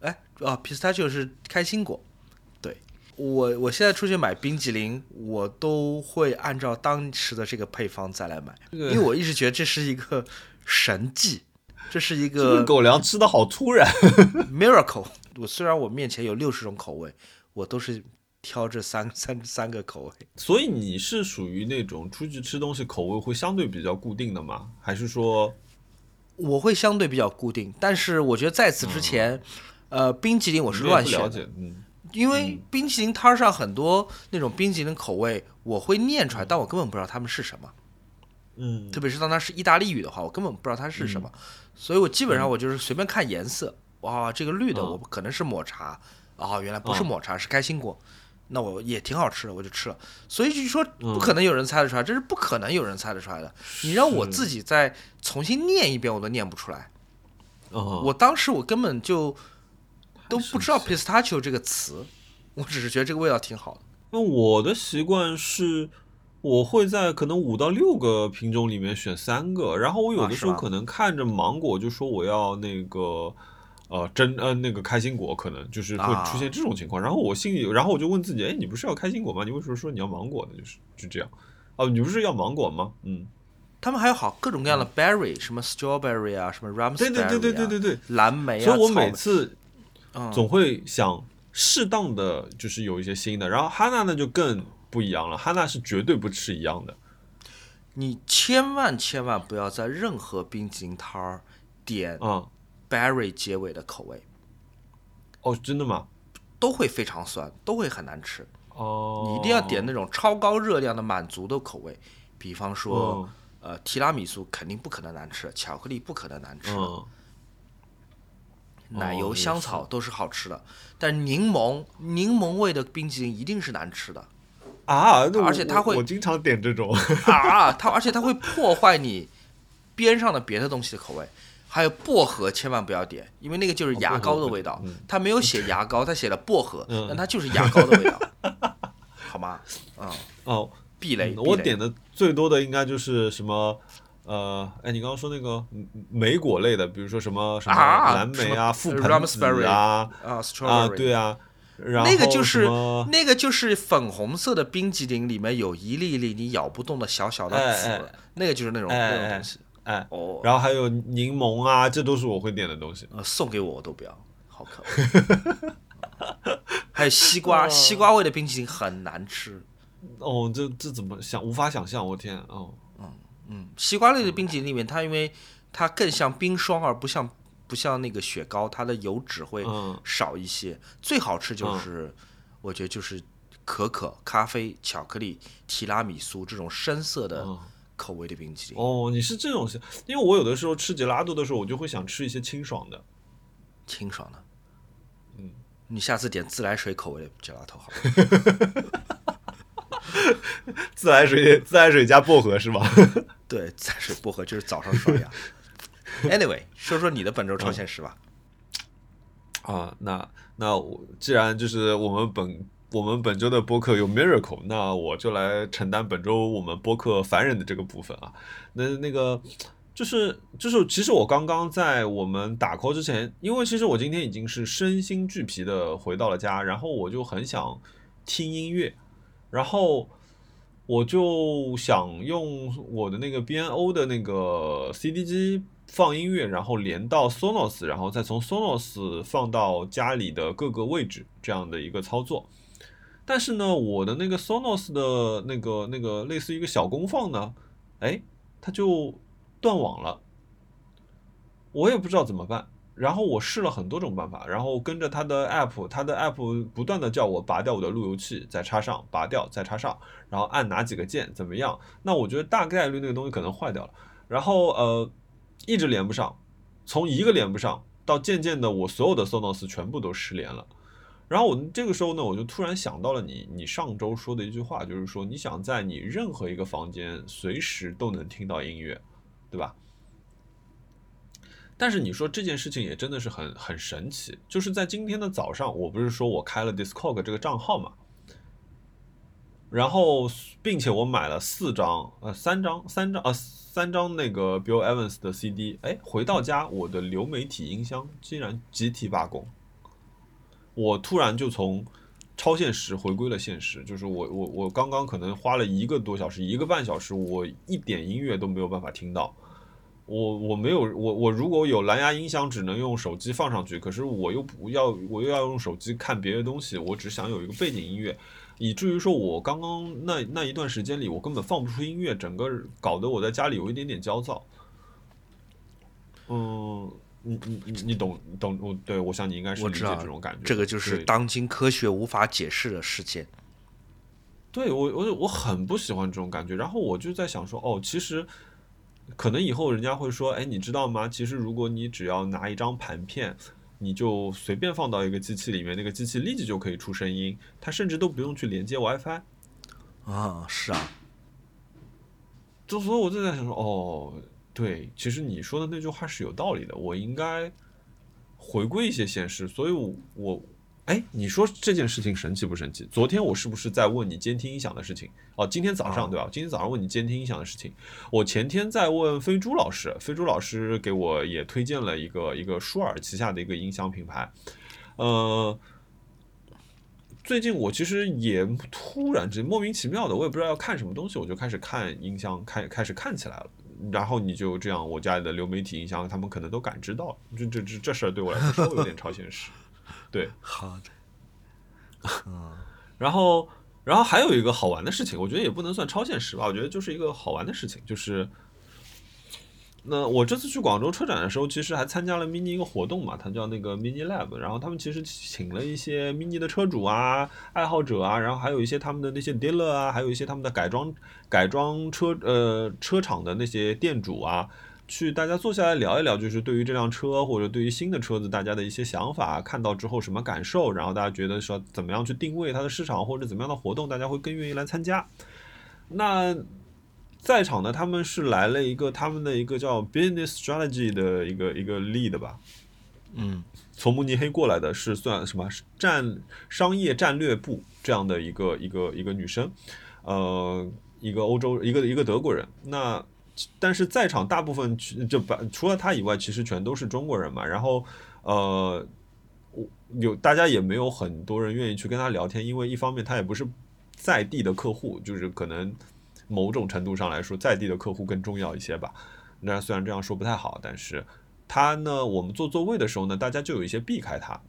啊，哎啊，pistachio 是开心果。对我，我现在出去买冰激凌，我都会按照当时的这个配方再来买，因为我一直觉得这是一个神迹，这是一这个个狗粮吃的好突然。miracle。我虽然我面前有六十种口味，我都是挑这三三三个口味。所以你是属于那种出去吃东西口味会相对比较固定的吗？还是说，我会相对比较固定，但是我觉得在此之前，呃，冰激凌我是乱选的。嗯，因为冰淇淋摊儿上很多那种冰淇淋口味，我会念出来，但我根本不知道它们是什么。嗯。特别是当它是意大利语的话，我根本不知道它是什么，所以我基本上我就是随便看颜色，哇，这个绿的嗯。我可能是抹茶，哦，原来不是嗯。抹茶，是开心果，那我也挺好吃的，我就吃了。所以就说嗯。不可能有人猜得出来，这是不可能有人猜得出来的。你让我自己再重新念一遍，我都念不出来。哦，我当时我根本就都不知道 pistachio 这个词，我只是觉得这个味道挺好的。那我的习惯是，我会在可能五到六个品种里面选三个，然后我有的时候可能看着芒果就说我要那个。呃，真呃那个开心果可能就是会啊出现这种情况，然后我心里，然后我就问自己，哎，你不是要开心果吗？你为什么说你要芒果呢？就是就这样，哦，你不是要芒果吗？嗯，他们还有好各种各样的 berry，、什么 strawberry 啊，什么 raspberry 对对对对对啊对对，蓝莓啊，所以我每次嗯总会想适当的就是有一些新的，然后哈娜呢就更不一样了，哈娜是绝对不吃一样的，你千万千万不要在任何冰淇淋摊儿点啊、berry 结尾的口味，哦，真的吗？都会非常酸，都会很难吃。哦，你一定要点那种超高热量的满足的口味，比方说，嗯。呃，提拉米苏肯定不可能难吃，巧克力不可能难吃，嗯，奶油、香草都是好吃的，但柠檬柠檬味的冰淇淋一定是难吃的啊，而且它会我我经常点这种，啊！它而且它会破坏你边上的别的东西的口味。还有薄荷千万不要点，因为那个就是牙膏的味道。它没有写牙膏，它写了薄荷，嗯但它就是牙膏的味道，好吗？嗯，哦，避雷。嗯避雷我点的最多的应该就是什么。呃，哎，你刚刚说那个嗯莓果类的，比如说什么什么啊蓝莓啊、覆盆子啊，啊对啊，然后那个就是那个就是粉红色的冰激凌，里面有一粒一粒你咬不动的小小的籽，哎哎那个就是那种、哎哎那种东西。哎，哦，然后还有柠檬啊，这都是我会点的东西。呃，送给我我都不要，好可恶。还有西瓜，西瓜味的冰淇淋很难吃。哦，这这怎么想？无法想象，我天哦。嗯，西瓜类的冰淇淋里面，它因为它更像冰霜，而不像不像那个雪糕，它的油脂会嗯少一些。最好吃就是，我觉得就是可可、咖啡、巧克力、提拉米苏这种深色的嗯口味的冰淇淋。哦，你是这种想，因为我有的时候吃杰拉多的时候，我就会想吃一些清爽的。清爽的。嗯，你下次点自来水口味的杰拉头好了。自来水，自来水加薄荷是吧？对，自来水薄荷就是早上刷牙。Anyway，说说你的本周超现实吧。啊，那那我既然就是我们本我们本周的播客有 Miracle，那我就来承担本周我们播客凡人的这个部分啊。那那个就是就是，其实我刚刚在我们打 call 之前，因为其实我今天已经是身心俱疲的回到了家，然后我就很想听音乐，然后我就想用我的那个 BNO 的那个 CD 机放音乐，然后连到 Sonos，然后再从 Sonos 放到家里的各个位置这样的一个操作。但是呢，我的那个 Sonos 的那个那个类似于一个小功放呢，哎，它就断网了，我也不知道怎么办。然后我试了很多种办法，然后跟着他的 app，他的 app 不断的叫我拔掉我的路由器，再插上，拔掉再插上，然后按哪几个键怎么样？那我觉得大概率那个东西可能坏掉了。然后呃，一直连不上，从一个连不上到渐渐的我所有的 Sonos 全部都失联了。然后我这个时候呢，我就突然想到了你，你上周说的一句话，就是说你想在你任何一个房间随时都能听到音乐，对吧？但是你说这件事情也真的是很很神奇，就是在今天的早上，我不是说我开了 Discog 这个账号嘛，然后并且我买了四张呃三张三张呃三张那个 Bill Evans 的 CD，哎，回到家我的流媒体音箱竟然集体罢工，我突然就从超现实回归了现实，就是我我我刚刚可能花了一个多小时一个半小时，我一点音乐都没有办法听到。我我没有我我如果有蓝牙音箱，只能用手机放上去，可是我又不要，我又要用手机看别的东西，我只想有一个背景音乐，以至于说我刚刚那那一段时间里，我根本放不出音乐，整个搞得我在家里有一点点焦躁。嗯，你你你你懂懂我对我想你应该是理解这种感觉，这个就是当今科学无法解释的事件。对我我我很不喜欢这种感觉，然后我就在想说，哦，其实可能以后人家会说，哎，你知道吗？其实如果你只要拿一张盘片，你就随便放到一个机器里面，那个机器立即就可以出声音，它甚至都不用去连接 WiFi。啊，是啊，就所以我就在想说，哦，对，其实你说的那句话是有道理的，我应该回归一些现实。所以我，我，哎，你说这件事情神奇不神奇？昨天我是不是在问你监听音响的事情？哦，今天早上对吧？今天早上问你监听音响的事情。我前天在问飞猪老师，飞猪老师给我也推荐了一个一个舒尔旗下的一个音响品牌，呃。最近我其实也突然之间莫名其妙的，我也不知道要看什么东西，我就开始看音箱，开开始看起来了。然后你就这样，我家里的流媒体音箱，他们可能都感知到了。这这这这事儿对我来说稍微有点 超现实。对，好的，然后然后还有一个好玩的事情，我觉得也不能算超现实吧，我觉得就是一个好玩的事情，就是。那我这次去广州车展的时候，其实还参加了 mini 一个活动嘛，它叫那个 mini lab，然后他们其实请了一些 mini 的车主啊、爱好者啊，然后还有一些他们的那些 dealer 啊，还有一些他们的改装改装车呃车厂的那些店主啊，去大家坐下来聊一聊，就是对于这辆车或者对于新的车子大家的一些想法，看到之后什么感受，然后大家觉得说怎么样去定位它的市场或者怎么样的活动，大家会更愿意来参加。那在场的他们是来了一个他们的一个叫 business strategy 的一个一个 lead 吧，嗯，从慕尼黑过来的是算什么战商业战略部这样的一个一个一个女生，呃，一个欧洲一个一个德国人。那但是在场大部分就把除了他以外，其实全都是中国人嘛。然后呃，我有大家也没有很多人愿意去跟他聊天，因为一方面他也不是在地的客户，就是可能某种程度上来说，在地的客户更重要一些吧。那虽然这样说不太好，但是他呢，我们坐座位的时候呢，大家就有一些避开他，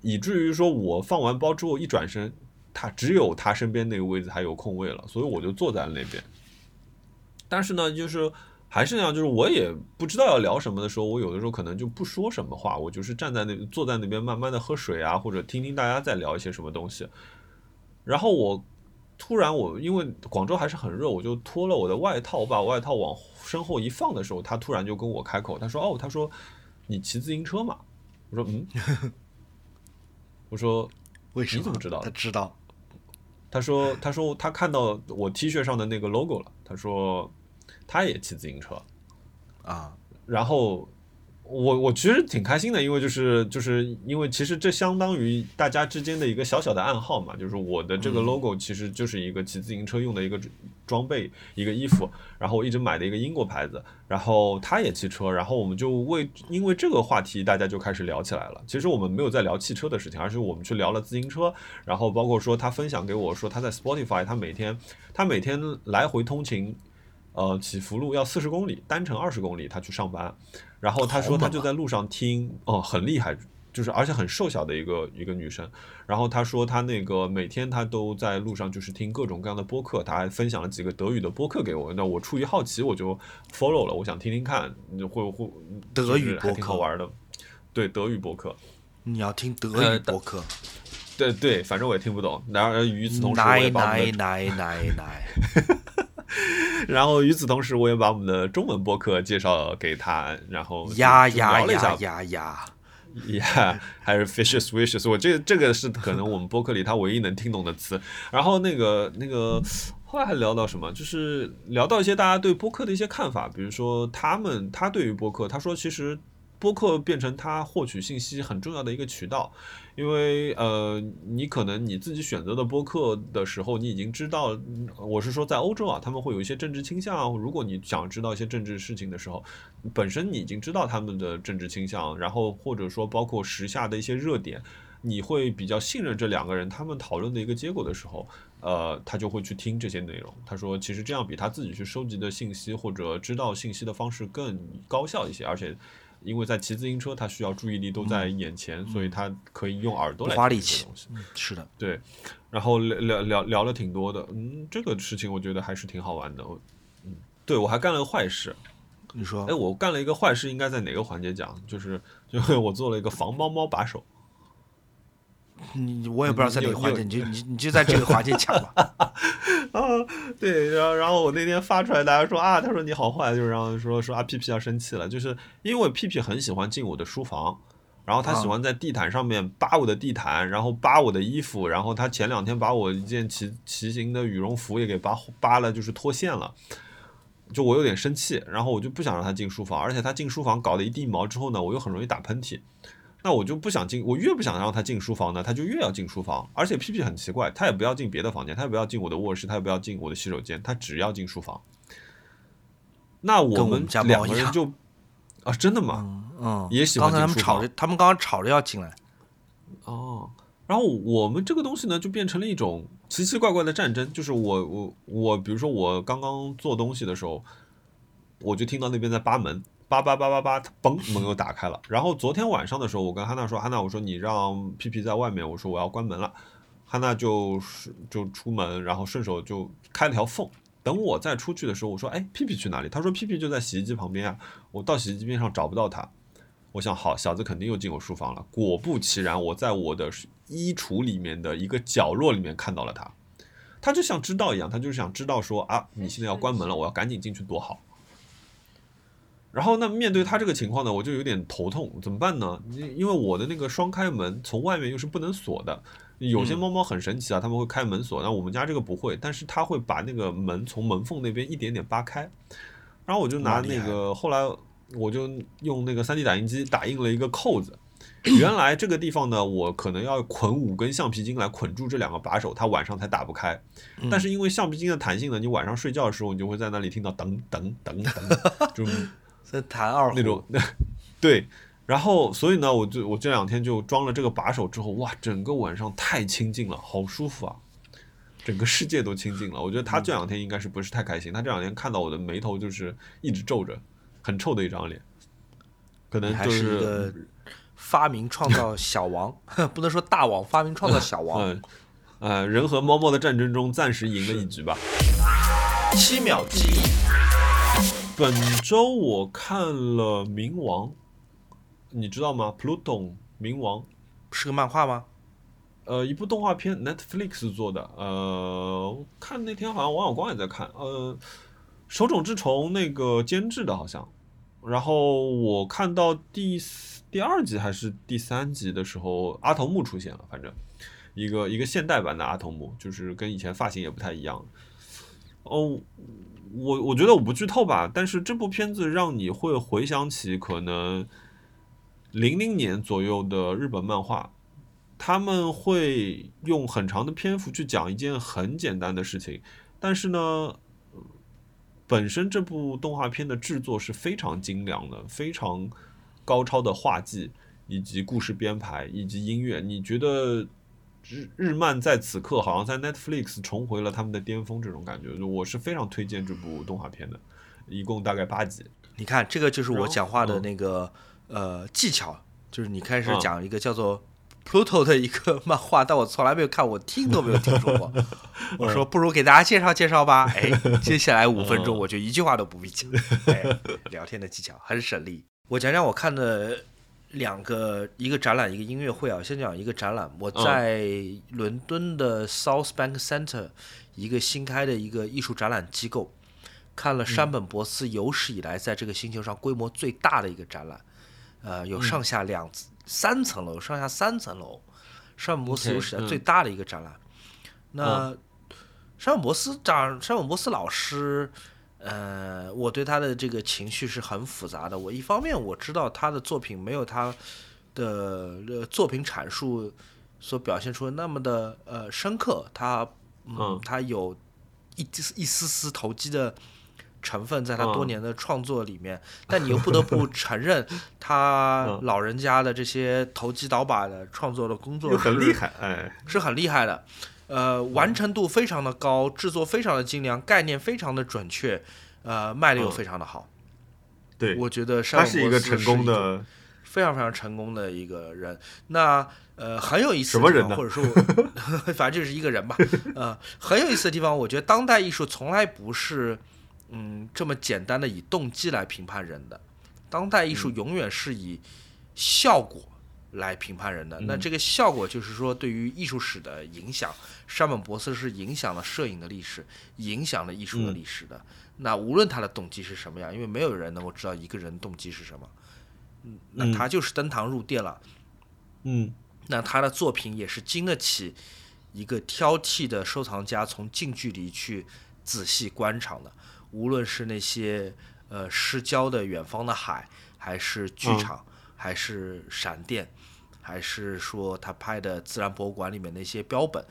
以至于说我放完包之后一转身，他只有他身边那个位置还有空位了，所以我就坐在了那边。但是呢，就是还是那样，就是我也不知道要聊什么的时候，我有的时候可能就不说什么话，我就是站在那坐在那边慢慢的喝水啊，或者听听大家在聊一些什么东西。然后我突然我因为广州还是很热，我就脱了我的外套，我把外套往身后一放的时候，他突然就跟我开口，他说：“哦，他说你骑自行车嘛？”我说：“嗯。”我说：“为什么？你怎么知道？”他知道。他说：“他说他看到我 T 恤上的那个 logo 了。他说他也骑自行车啊。然后我我其实挺开心的，因为就是就是因为其实这相当于大家之间的一个小小的暗号嘛，就是我的这个 logo 其实就是一个骑自行车用的一个装备，一个衣服。然后我一直买的一个英国牌子。然后他也骑车，然后我们就为因为这个话题，大家就开始聊起来了。其实我们没有在聊汽车的事情，而是我们去聊了自行车。然后包括说他分享给我说他在 Spotify，他每天他每天来回通勤，呃，起伏路要四十公里，单程二十公里，他去上班。然后他说他就在路上听，哦，很厉害。就是而且很瘦小的一个一个女生，然后她说她那个每天她都在路上就是听各种各样的播客，她还分享了几个德语的播客给我。那我出于好奇我就 follow 了，我想听听看会会德语播客好玩的，对德语播客，你要听德语播客，对对，反正我也听不懂。然后与此同时我也把奶奶奶奶，然后与此同时我也把我们的中文播客介绍给他，然后呀呀呀呀呀。Yeah，还是 fishes wishes，我这这个是可能我们播客里他唯一能听懂的词。然后那个那个后来还聊到什么？就是聊到一些大家对播客的一些看法，比如说他们他对于播客，他说其实。播客变成他获取信息很重要的一个渠道，因为呃，你可能你自己选择的播客的时候，你已经知道，我是说在欧洲啊，他们会有一些政治倾向。如果你想知道一些政治事情的时候，本身你已经知道他们的政治倾向，然后或者说包括时下的一些热点，你会比较信任这两个人他们讨论的一个结果的时候，呃，他就会去听这些内容。他说，其实这样比他自己去收集的信息或者知道信息的方式更高效一些，而且。因为在骑自行车，他需要注意力都在眼前，所以他可以用耳朵来花力气。东西是的，对。然后聊聊聊聊了挺多的，嗯，这个事情我觉得还是挺好玩的。嗯，对我还干了个坏事。你说？哎，我干了一个坏事，应该在哪个环节讲？就是就是 我做了一个防猫猫把手。你我也不知道在哪个环节，你就你你就在这个环节讲吧。啊，对，然后然后我那天发出来，大家说啊，他说你好坏，就是然后说说啊，屁屁要生气了，就是因为屁屁很喜欢进我的书房，然后他喜欢在地毯上面扒我的地毯，然后扒我的衣服，然后他前两天把我一件骑骑行的羽绒服也给扒扒了，就是脱线了，就我有点生气，然后我就不想让他进书房，而且他进书房搞了一地毛之后呢，我又很容易打喷嚏。那我就不想进，我越不想让他进书房呢，他就越要进书房。而且屁屁很奇怪，他也不要进别的房间，他也不要进我的卧室，他也不要进我的洗手间，他只要进书房。那我们两个人就 啊，真的吗？嗯，也喜欢进书房。刚才他们吵着，他们刚刚吵着要进来。哦，然后我们这个东西呢，就变成了一种奇奇怪怪的战争。就是我我我，比如说我刚刚做东西的时候，我就听到那边在扒门。叭叭叭叭叭，嘣，门又打开了。然后昨天晚上的时候，我跟哈娜说：“哈娜，我说你让屁屁在外面，我说我要关门了。”哈娜就是就出门，然后顺手就开了条缝。等我再出去的时候，我说：“哎，屁屁去哪里？”他说：“屁屁就在洗衣机旁边啊。”我到洗衣机边上找不到他，我想好，小子肯定又进我书房了。果不其然，我在我的衣橱里面的一个角落里面看到了他。他就像知道一样，他就是想知道说啊，你现在要关门了，我要赶紧进去躲好。然后那面对他这个情况呢，我就有点头痛，怎么办呢？因因为我的那个双开门从外面又是不能锁的，有些猫猫很神奇啊，他们会开门锁，那我们家这个不会，但是它会把那个门从门缝那边一点点扒开。然后我就拿那个，后来我就用那个 3D 打印机打印了一个扣子。原来这个地方呢，我可能要捆五根橡皮筋来捆住这两个把手，它晚上才打不开。但是因为橡皮筋的弹性呢，你晚上睡觉的时候，你就会在那里听到噔噔噔噔，就。在弹二那种，对，然后，所以呢，我就我这两天就装了这个把手之后，哇，整个晚上太清静了，好舒服啊，整个世界都清静了。我觉得他这两天应该是不是太开心，他这两天看到我的眉头就是一直皱着，很臭的一张脸，可能就是一个发明创造 小王，不能说大王，发明创造小王。嗯，呃，人和猫猫的战争中暂时赢了一局吧。七秒记忆，本周我看了《冥王》。你知道吗？Pluto 冥王是个漫画吗？呃，一部动画片，Netflix 做的。呃，看那天好像王小光也在看。呃，手冢治虫那个监制的，好像。然后我看到第第二集还是第三集的时候，阿童木出现了，反正一个一个现代版的阿童木，就是跟以前发型也不太一样。哦，我我觉得我不剧透吧，但是这部片子让你会回想起可能。零零年左右的日本漫画，他们会用很长的篇幅去讲一件很简单的事情，但是呢，本身这部动画片的制作是非常精良的，非常高超的画技以及故事编排以及音乐。你觉得日日漫在此刻好像在 Netflix 重回了他们的巅峰，这种感觉，我是非常推荐这部动画片的，一共大概八集。你看，这个就是我讲话的那个。呃，技巧就是你开始讲一个叫做 Pluto 的一个漫画，但我从来没有看，我听都没有听说过。我说不如给大家介绍介绍吧。哎，接下来五分钟我就一句话都不必讲。哎，聊天的技巧很省力。我讲讲我看的两个，一个展览，一个音乐会啊。先讲一个展览，我在伦敦的 South Bank Center 一个新开的一个艺术展览机构，看了山本博司有史以来在这个星球上规模最大的一个展览。呃，有上下两三层楼，上下三层楼，山本博司有史以来最大的一个展览。那山本博斯长，山本博司老师，呃，我对他的这个情绪是很复杂的。我一方面我知道他的作品没有他的作品阐述所表现出的那么的呃深刻，他嗯，他有一一丝丝投机的。成分在他多年的创作里面，但你又不得不 承认，他老人家的这些投机倒把的创作的工作很厉害，哎，是很厉害的，呃，完成度非常的高，制作非常的精良，概念非常的准确，呃，卖的又非常的好。对，我觉得他是一个成功的，非常非常成功的一个人。那呃，很有意思什么人或者说，反正就是一个人吧。呃，很有意思的地方，我觉得当代艺术从来不是。嗯，这么简单的以动机来评判人的，当代艺术永远是以效果来评判人的。那这个效果就是说，对于艺术史的影响，山本博斯是影响了摄影的历史，影响了艺术的历史的。那无论他的动机是什么样，因为没有人能够知道一个人动机是什么，嗯，那他就是登堂入殿了。嗯，那他的作品也是经得起一个挑剔的收藏家从近距离去仔细观赏的。无论是那些呃失焦的远方的海，还是剧场，还是闪电，还是说他拍的自然博物馆里面那些标本，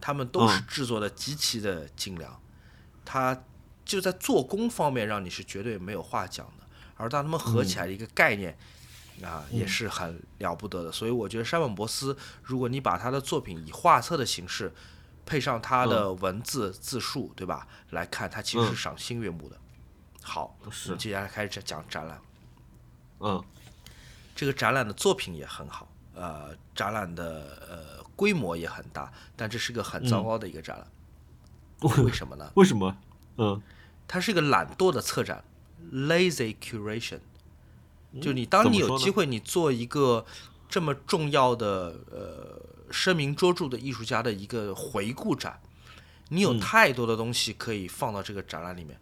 他们都是制作的极其的精良。他就在做工方面让你是绝对没有话讲的，而当他们合起来的一个概念啊，也是很了不得的。所以我觉得山本博斯，如果你把他的作品以画册的形式。配上他的文字自述，对吧？来看，他其实是赏心悦目的。好，我们。接下来开始讲展览。嗯，这个展览的作品也很好，呃，展览的呃规模也很大，但这是个很糟糕的一个展览。为什么呢？为什么？嗯，它是一个懒惰的策展，lazy curation。就你当你有机会，你做一个这么重要的呃。声名卓著的艺术家的一个回顾展，你有太多的东西可以放到这个展览里面，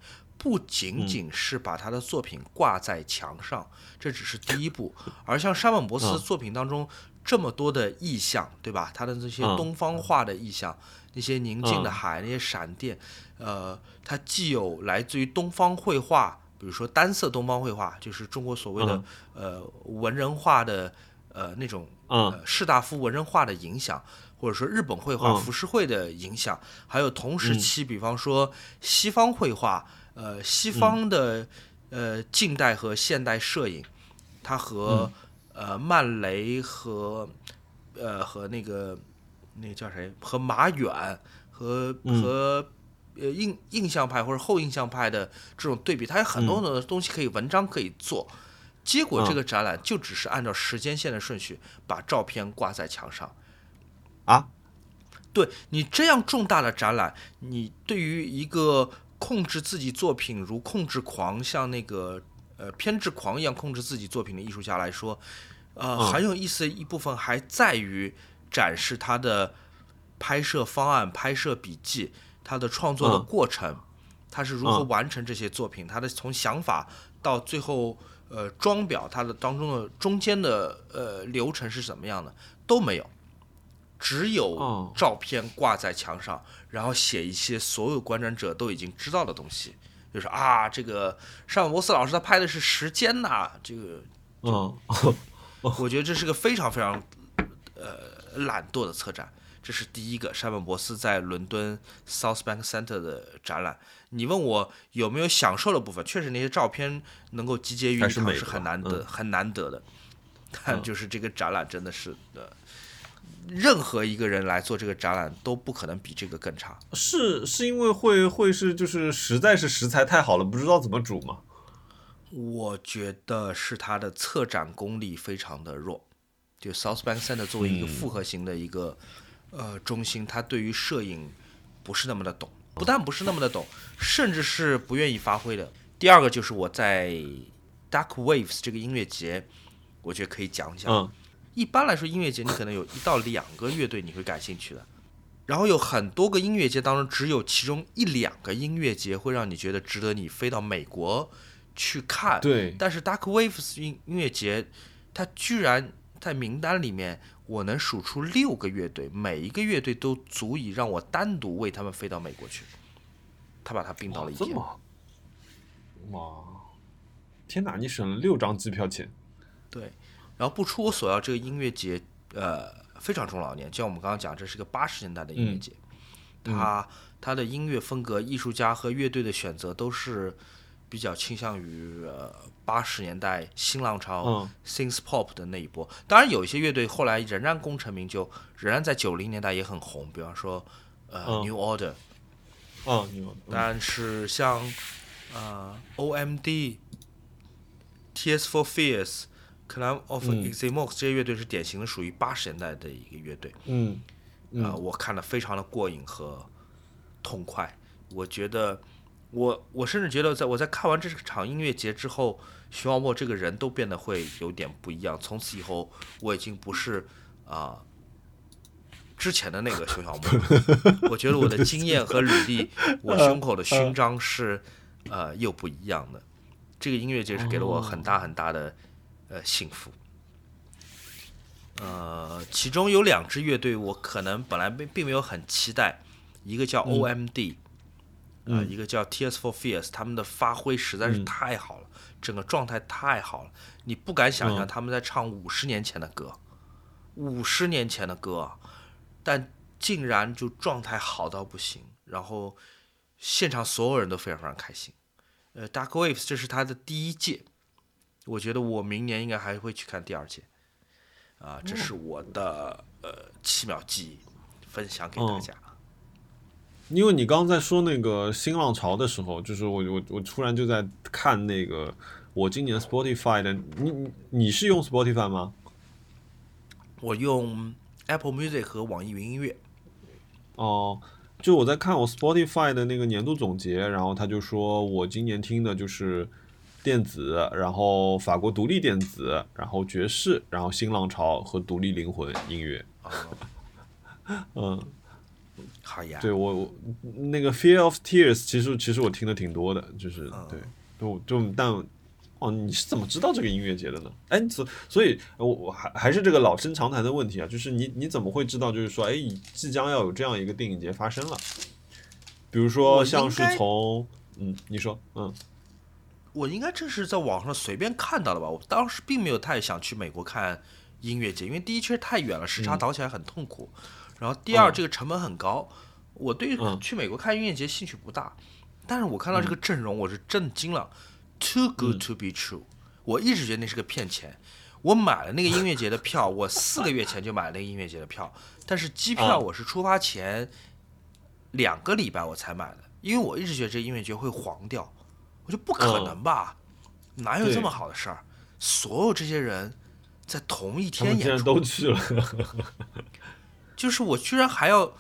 不仅仅是把他的作品挂在墙上，这只是第一步。而像沙本博斯作品当中这么多的意象，对吧？他的那些东方化的意象，那些宁静的海，那些闪电，呃，它既有来自于东方绘画，比如说单色东方绘画，就是中国所谓的呃文人画的。呃，那种呃士大夫文人画的影响，或者说日本绘画浮世绘的影响，还有同时期，比方说西方绘画，呃，西方的呃近代和现代摄影，它和呃曼雷和呃和那个那个叫谁？和马远和和呃印印象派或者后印象派的这种对比，它有很多很多的东西可以文章可以做。结果这个展览就只是按照时间线的顺序把照片挂在墙上。啊，对你这样重大的展览，你对于一个控制自己作品如控制狂，像那个呃偏执狂一样控制自己作品的艺术家来说，呃，嗯很有意思的一部分还在于展示他的拍摄方案、拍摄笔记、他的创作的嗯过程，他是如何嗯完成这些作品，他的从想法到最后呃装裱，它的当中的中间的呃流程是怎么样的都没有。只有哦照片挂在墙上，然后写一些所有观展者都已经知道的东西，就是啊，这个尚博斯老师他拍的是时间呐、这个嗯 我觉得这是个非常非常呃懒惰的策展。这是第一个，山本博斯在伦敦 South Bank Center 的展览。你问我有没有享受的部分，确实那些照片能够集结于一堂是很难得、嗯很难得的。但嗯就是这个展览真的是呃，任何一个人来做这个展览都不可能比这个更差。是是因为会会是就是实在是食材太好了，不知道怎么煮吗？我觉得是他的策展功力非常的弱。就 South Bank Center 作为一个嗯复合型的一个、呃中心，他对于摄影不是那么的懂，不但不是那么的懂，甚至是不愿意发挥的。第二个就是我在 Dark Waves 这个音乐节，我觉得可以讲讲。嗯一般来说，音乐节你可能有一到两个乐队你会感兴趣的，然后有很多个音乐节当中，只有其中一两个音乐节会让你觉得值得你飞到美国去看。对但是 Dark Waves 音音乐节，它居然在名单里面，我能数出六个乐队，每一个乐队都足以让我单独为他们飞到美国去。他把它并到了一天。这么哇，天哪！你省了六张机票钱。对，然后不出我所料，这个音乐节呃非常中老年，就像我们刚刚讲，这是个八十年代的音乐节，它它的音乐风格、艺术家和乐队的选择都是比较倾向于呃八十年代新浪潮、嗯。synth pop 的那一波。当然，有一些乐队后来仍然功成名就，仍然在九零年代也很红，比方说呃、嗯 New Order，啊，你有但是像呃 OMD、Tears for Fears、Climb of 嗯 Eximox 这些乐队是典型的属于八十年代的一个乐队。嗯呃，我看了非常的过瘾和痛快。我觉得，我我甚至觉得，在我在看完这场音乐节之后，徐小沫这个人都变得会有点不一样。从此以后，我已经不是啊、之前的那个熊小沫了。我觉得我的经验和履历，我胸口的勋章是呃又不一样的。这个音乐节是给了我很大很大的呃幸福。呃，其中有两支乐队，我可能本来并并没有很期待，一个叫 OMD，、呃，嗯一个叫 Tears for Fears，他们的发挥实在是嗯太好了，整个状态太好了，你不敢想象嗯他们在唱五十年前的歌，五十年前的歌，但竟然就状态好到不行，然后现场所有人都非常非常开心。呃，Dark Waves 这是他的第一届，我觉得我明年应该还会去看第二届。啊，这是我的呃七秒记忆，分享给大家。因为你刚刚在说那个新浪潮的时候，就是我我我突然就在看那个我今年 Spotify 的，你你你是用 Spotify 吗？我用 Apple Music 和网易云音乐，哦，就我在看我 Spotify 的那个年度总结，然后他就说我今年听的就是电子，然后法国独立电子，然后爵士，然后新浪潮和独立灵魂音乐。嗯，好呀，对我我那个 Fear of Tears，其实其实我听的挺多的，就是嗯对，就就但哦，你是怎么知道这个音乐节的呢？哎，所所以，我我还还是这个老生常谈的问题啊，就是你你怎么会知道，就是说，哎，即将要有这样一个电影节发生了？比如说像是从嗯，你说嗯我应该这是在网上随便看到的吧？我当时并没有太想去美国看音乐节，因为第一确实太远了，时差嗯倒起来很痛苦，然后第二嗯这个成本很高，我对嗯去美国看音乐节兴趣不大。但是我看到这个阵容，我是震惊了，Too good to be true。我一直觉得那是个骗钱。我买了那个音乐节的票，我四个月前就买了那个音乐节的票，但是机 票我是出发前两个礼拜我才买的，因为我一直觉得这音乐节会黄掉，我就不可能吧，哪有这么好的事儿？所有这些人在同一天演出都去了，就是我居然还要。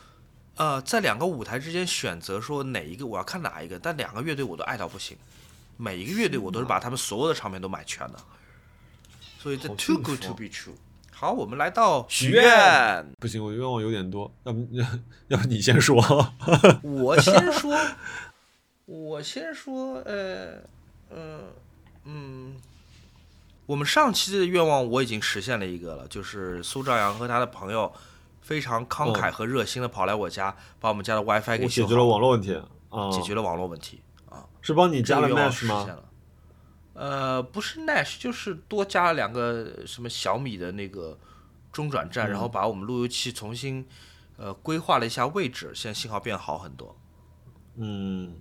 呃，在两个舞台之间选择说哪一个我要看哪一个，但两个乐队我都爱到不行，每一个乐队我都是把他们所有的唱片都买全的，所以这 too good to be true。好，我们来到许愿。不行，我愿望有点多，要不 要不你先说？我先说，我先说，呃，嗯嗯，我们上期的愿望我已经实现了一个了，就是苏兆阳和他的朋友。非常慷慨和热心的跑来我家，把我们家的 WiFi 给解决了网络问题啊，解决了网络问题啊，是帮你加了 Nash 吗？呃，不是 Nash，就是多加了两个什么小米的那个中转站，然后把我们路由器重新呃规划了一下位置，现在信号变好很多。嗯，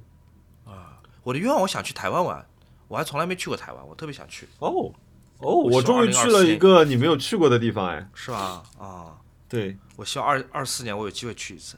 啊，我的愿望我想去台湾玩，我还从来没去过台湾，我特别想去。哦哦，我终于去了一个你没有去过的地方，哎，是吧？啊。对，我希望二二四年我有机会去一次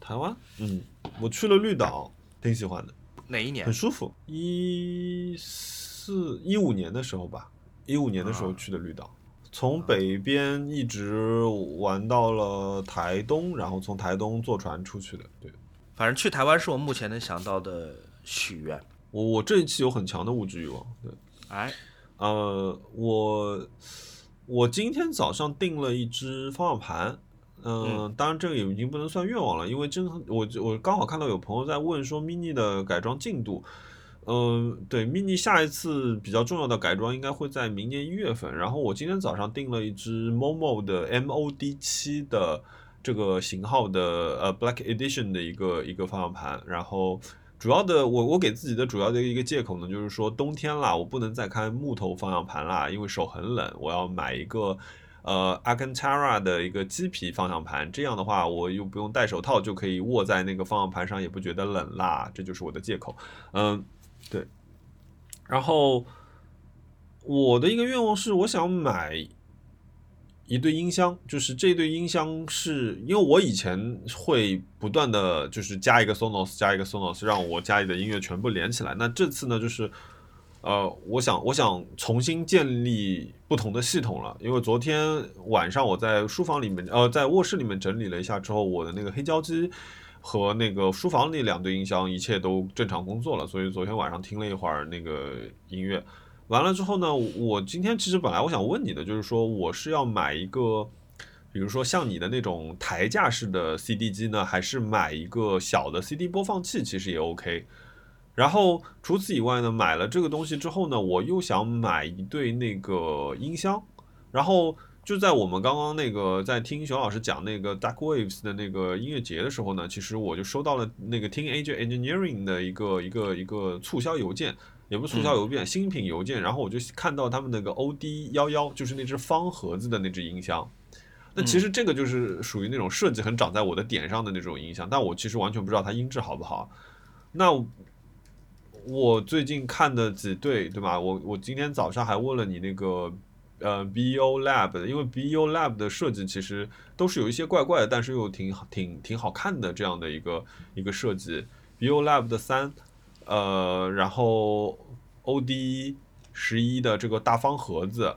台湾。嗯，我去了绿岛，挺喜欢的。哪一年？很舒服。一四一五年的时候吧，一五年的时候去的绿岛，从北边一直玩到了台东，然后从台东坐船出去的。对，反正去台湾是我目前能想到的许愿。我我这一期有很强的物质欲望。对，哎，呃，我。我今天早上订了一只方向盘，嗯，当然这个也已经不能算愿望了，因为真我我刚好看到有朋友在问说 mini 的改装进度，嗯，对，mini 下一次比较重要的改装应该会在明年一月份，然后我今天早上订了一只 momo 的 mod 七的这个型号的呃 black edition 的一个一个方向盘，然后。主要的，我我给自己的主要的一个借口呢，就是说冬天啦，我不能再开木头方向盘啦，因为手很冷，我要买一个呃 Alcantara 的一个鸡皮方向盘，这样的话我又不用戴手套就可以握在那个方向盘上，也不觉得冷啦，这就是我的借口。嗯，对。然后我的一个愿望是，我想买。一对音箱，就是这对音箱是因为我以前会不断的就是加一个 Sonos，加一个 Sonos，让我家里的音乐全部连起来。那这次呢，就是呃，我想我想重新建立不同的系统了。因为昨天晚上我在书房里面，呃，在卧室里面整理了一下之后，我的那个黑胶机和那个书房那两对音箱一切都正常工作了。所以昨天晚上听了一会儿那个音乐。完了之后呢，我今天其实本来我想问你的，就是说我是要买一个，比如说像你的那种台架式的 CD 机呢，还是买一个小的 CD 播放器，其实也 OK。然后除此以外呢，买了这个东西之后呢，我又想买一对那个音箱。然后就在我们刚刚那个在听熊老师讲那个 Dark Waves 的那个音乐节的时候呢，其实我就收到了那个 Teenage Engineering 的一个一个一个促销邮件。也不促销邮件，新品邮件，然后我就看到他们那个 O D 幺幺，就是那只方盒子的那只音箱。那其实这个就是属于那种设计很长在我的点上的那种音箱，但我其实完全不知道它音质好不好。那我最近看的几对，对吧？我我今天早上还问了你那个呃 B O Lab，的因为 B O Lab 的设计其实都是有一些怪怪的，但是又挺挺挺好看的这样的一个一个设计。B O Lab 的三。呃，然后 O D 十一的这个大方盒子，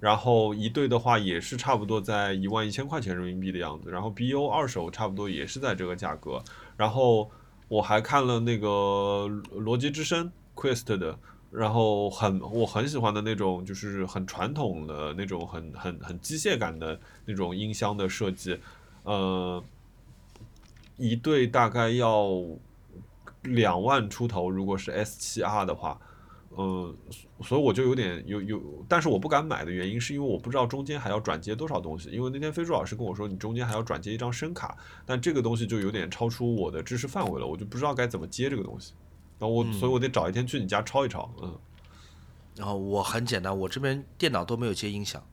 然后一对的话也是差不多在一万一千块钱人民币的样子，然后 B O 二手差不多也是在这个价格，然后我还看了那个逻辑之声 Quest 的，然后很我很喜欢的那种，就是很传统的那种很很很机械感的那种音箱的设计，呃，一对大概要。两万出头，如果是 S 七 R 的话，嗯，所以我就有点有有，但是我不敢买的原因是因为我不知道中间还要转接多少东西。因为那天飞猪老师跟我说，你中间还要转接一张声卡，但这个东西就有点超出我的知识范围了，我就不知道该怎么接这个东西。然后我，所以我得找一天去你家抄一抄，嗯。然后我很简单，我这边电脑都没有接音响。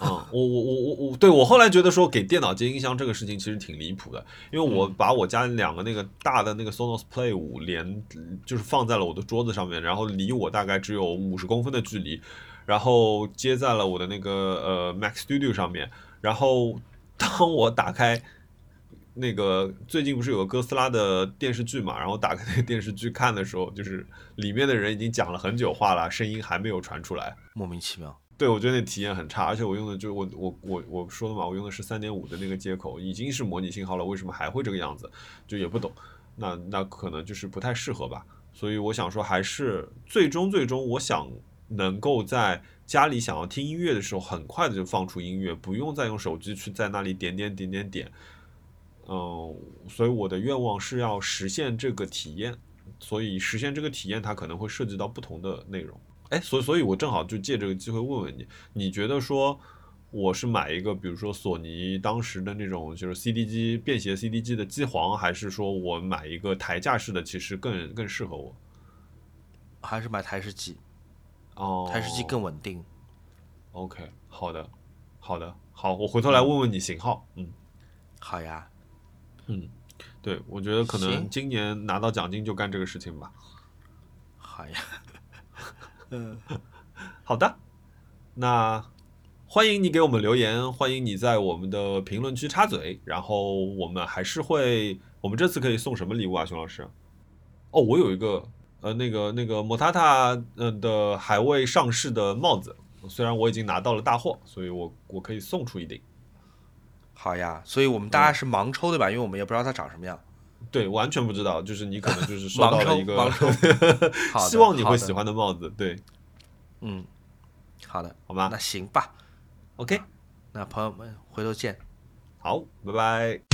嗯，我我我我我，对我后来觉得说给电脑接音箱这个事情其实挺离谱的，因为我把我家两个那个大的那个 Sonos Play 五连就是放在了我的桌子上面，然后离我大概只有五十公分的距离，然后接在了我的那个呃 Mac Studio 上面，然后当我打开那个最近不是有个哥斯拉的电视剧嘛，然后打开那个电视剧看的时候，就是里面的人已经讲了很久话了，声音还没有传出来。莫名其妙。对，我觉得那体验很差，而且我用的就我我我我说的嘛，我用的是三点五的那个接口，已经是模拟信号了，为什么还会这个样子？就也不懂。那那可能就是不太适合吧。所以我想说，还是最终最终，我想能够在家里想要听音乐的时候，很快的就放出音乐，不用再用手机去在那里点点点点点。嗯，所以我的愿望是要实现这个体验。所以实现这个体验，它可能会涉及到不同的内容。哎，所以，所以我正好就借这个机会问问你，你觉得说我是买一个，比如说索尼当时的那种就是 CD 机便携 CD 机的机皇，还是说我买一个台架式的，其实更更适合我？还是买台式机？哦，台式机更稳定。OK，好的，好的，好，我回头来问问你型号。嗯，好呀，嗯，对，我觉得可能今年拿到奖金就干这个事情吧。好呀。嗯，好的，那欢迎你给我们留言，欢迎你在我们的评论区插嘴，然后我们还是会，我们这次可以送什么礼物啊，熊老师？哦，我有一个呃，那个那个莫塔塔呃的还未上市的帽子，虽然我已经拿到了大货，所以我我可以送出一顶。好呀。所以我们大家是盲抽对吧？因为我们也不知道它长什么样。对，完全不知道，就是你可能就是收到了一个 希望你会喜欢的帽子，对，嗯，好的，好吧那行吧。？OK，那朋友们，回头见。好，拜拜。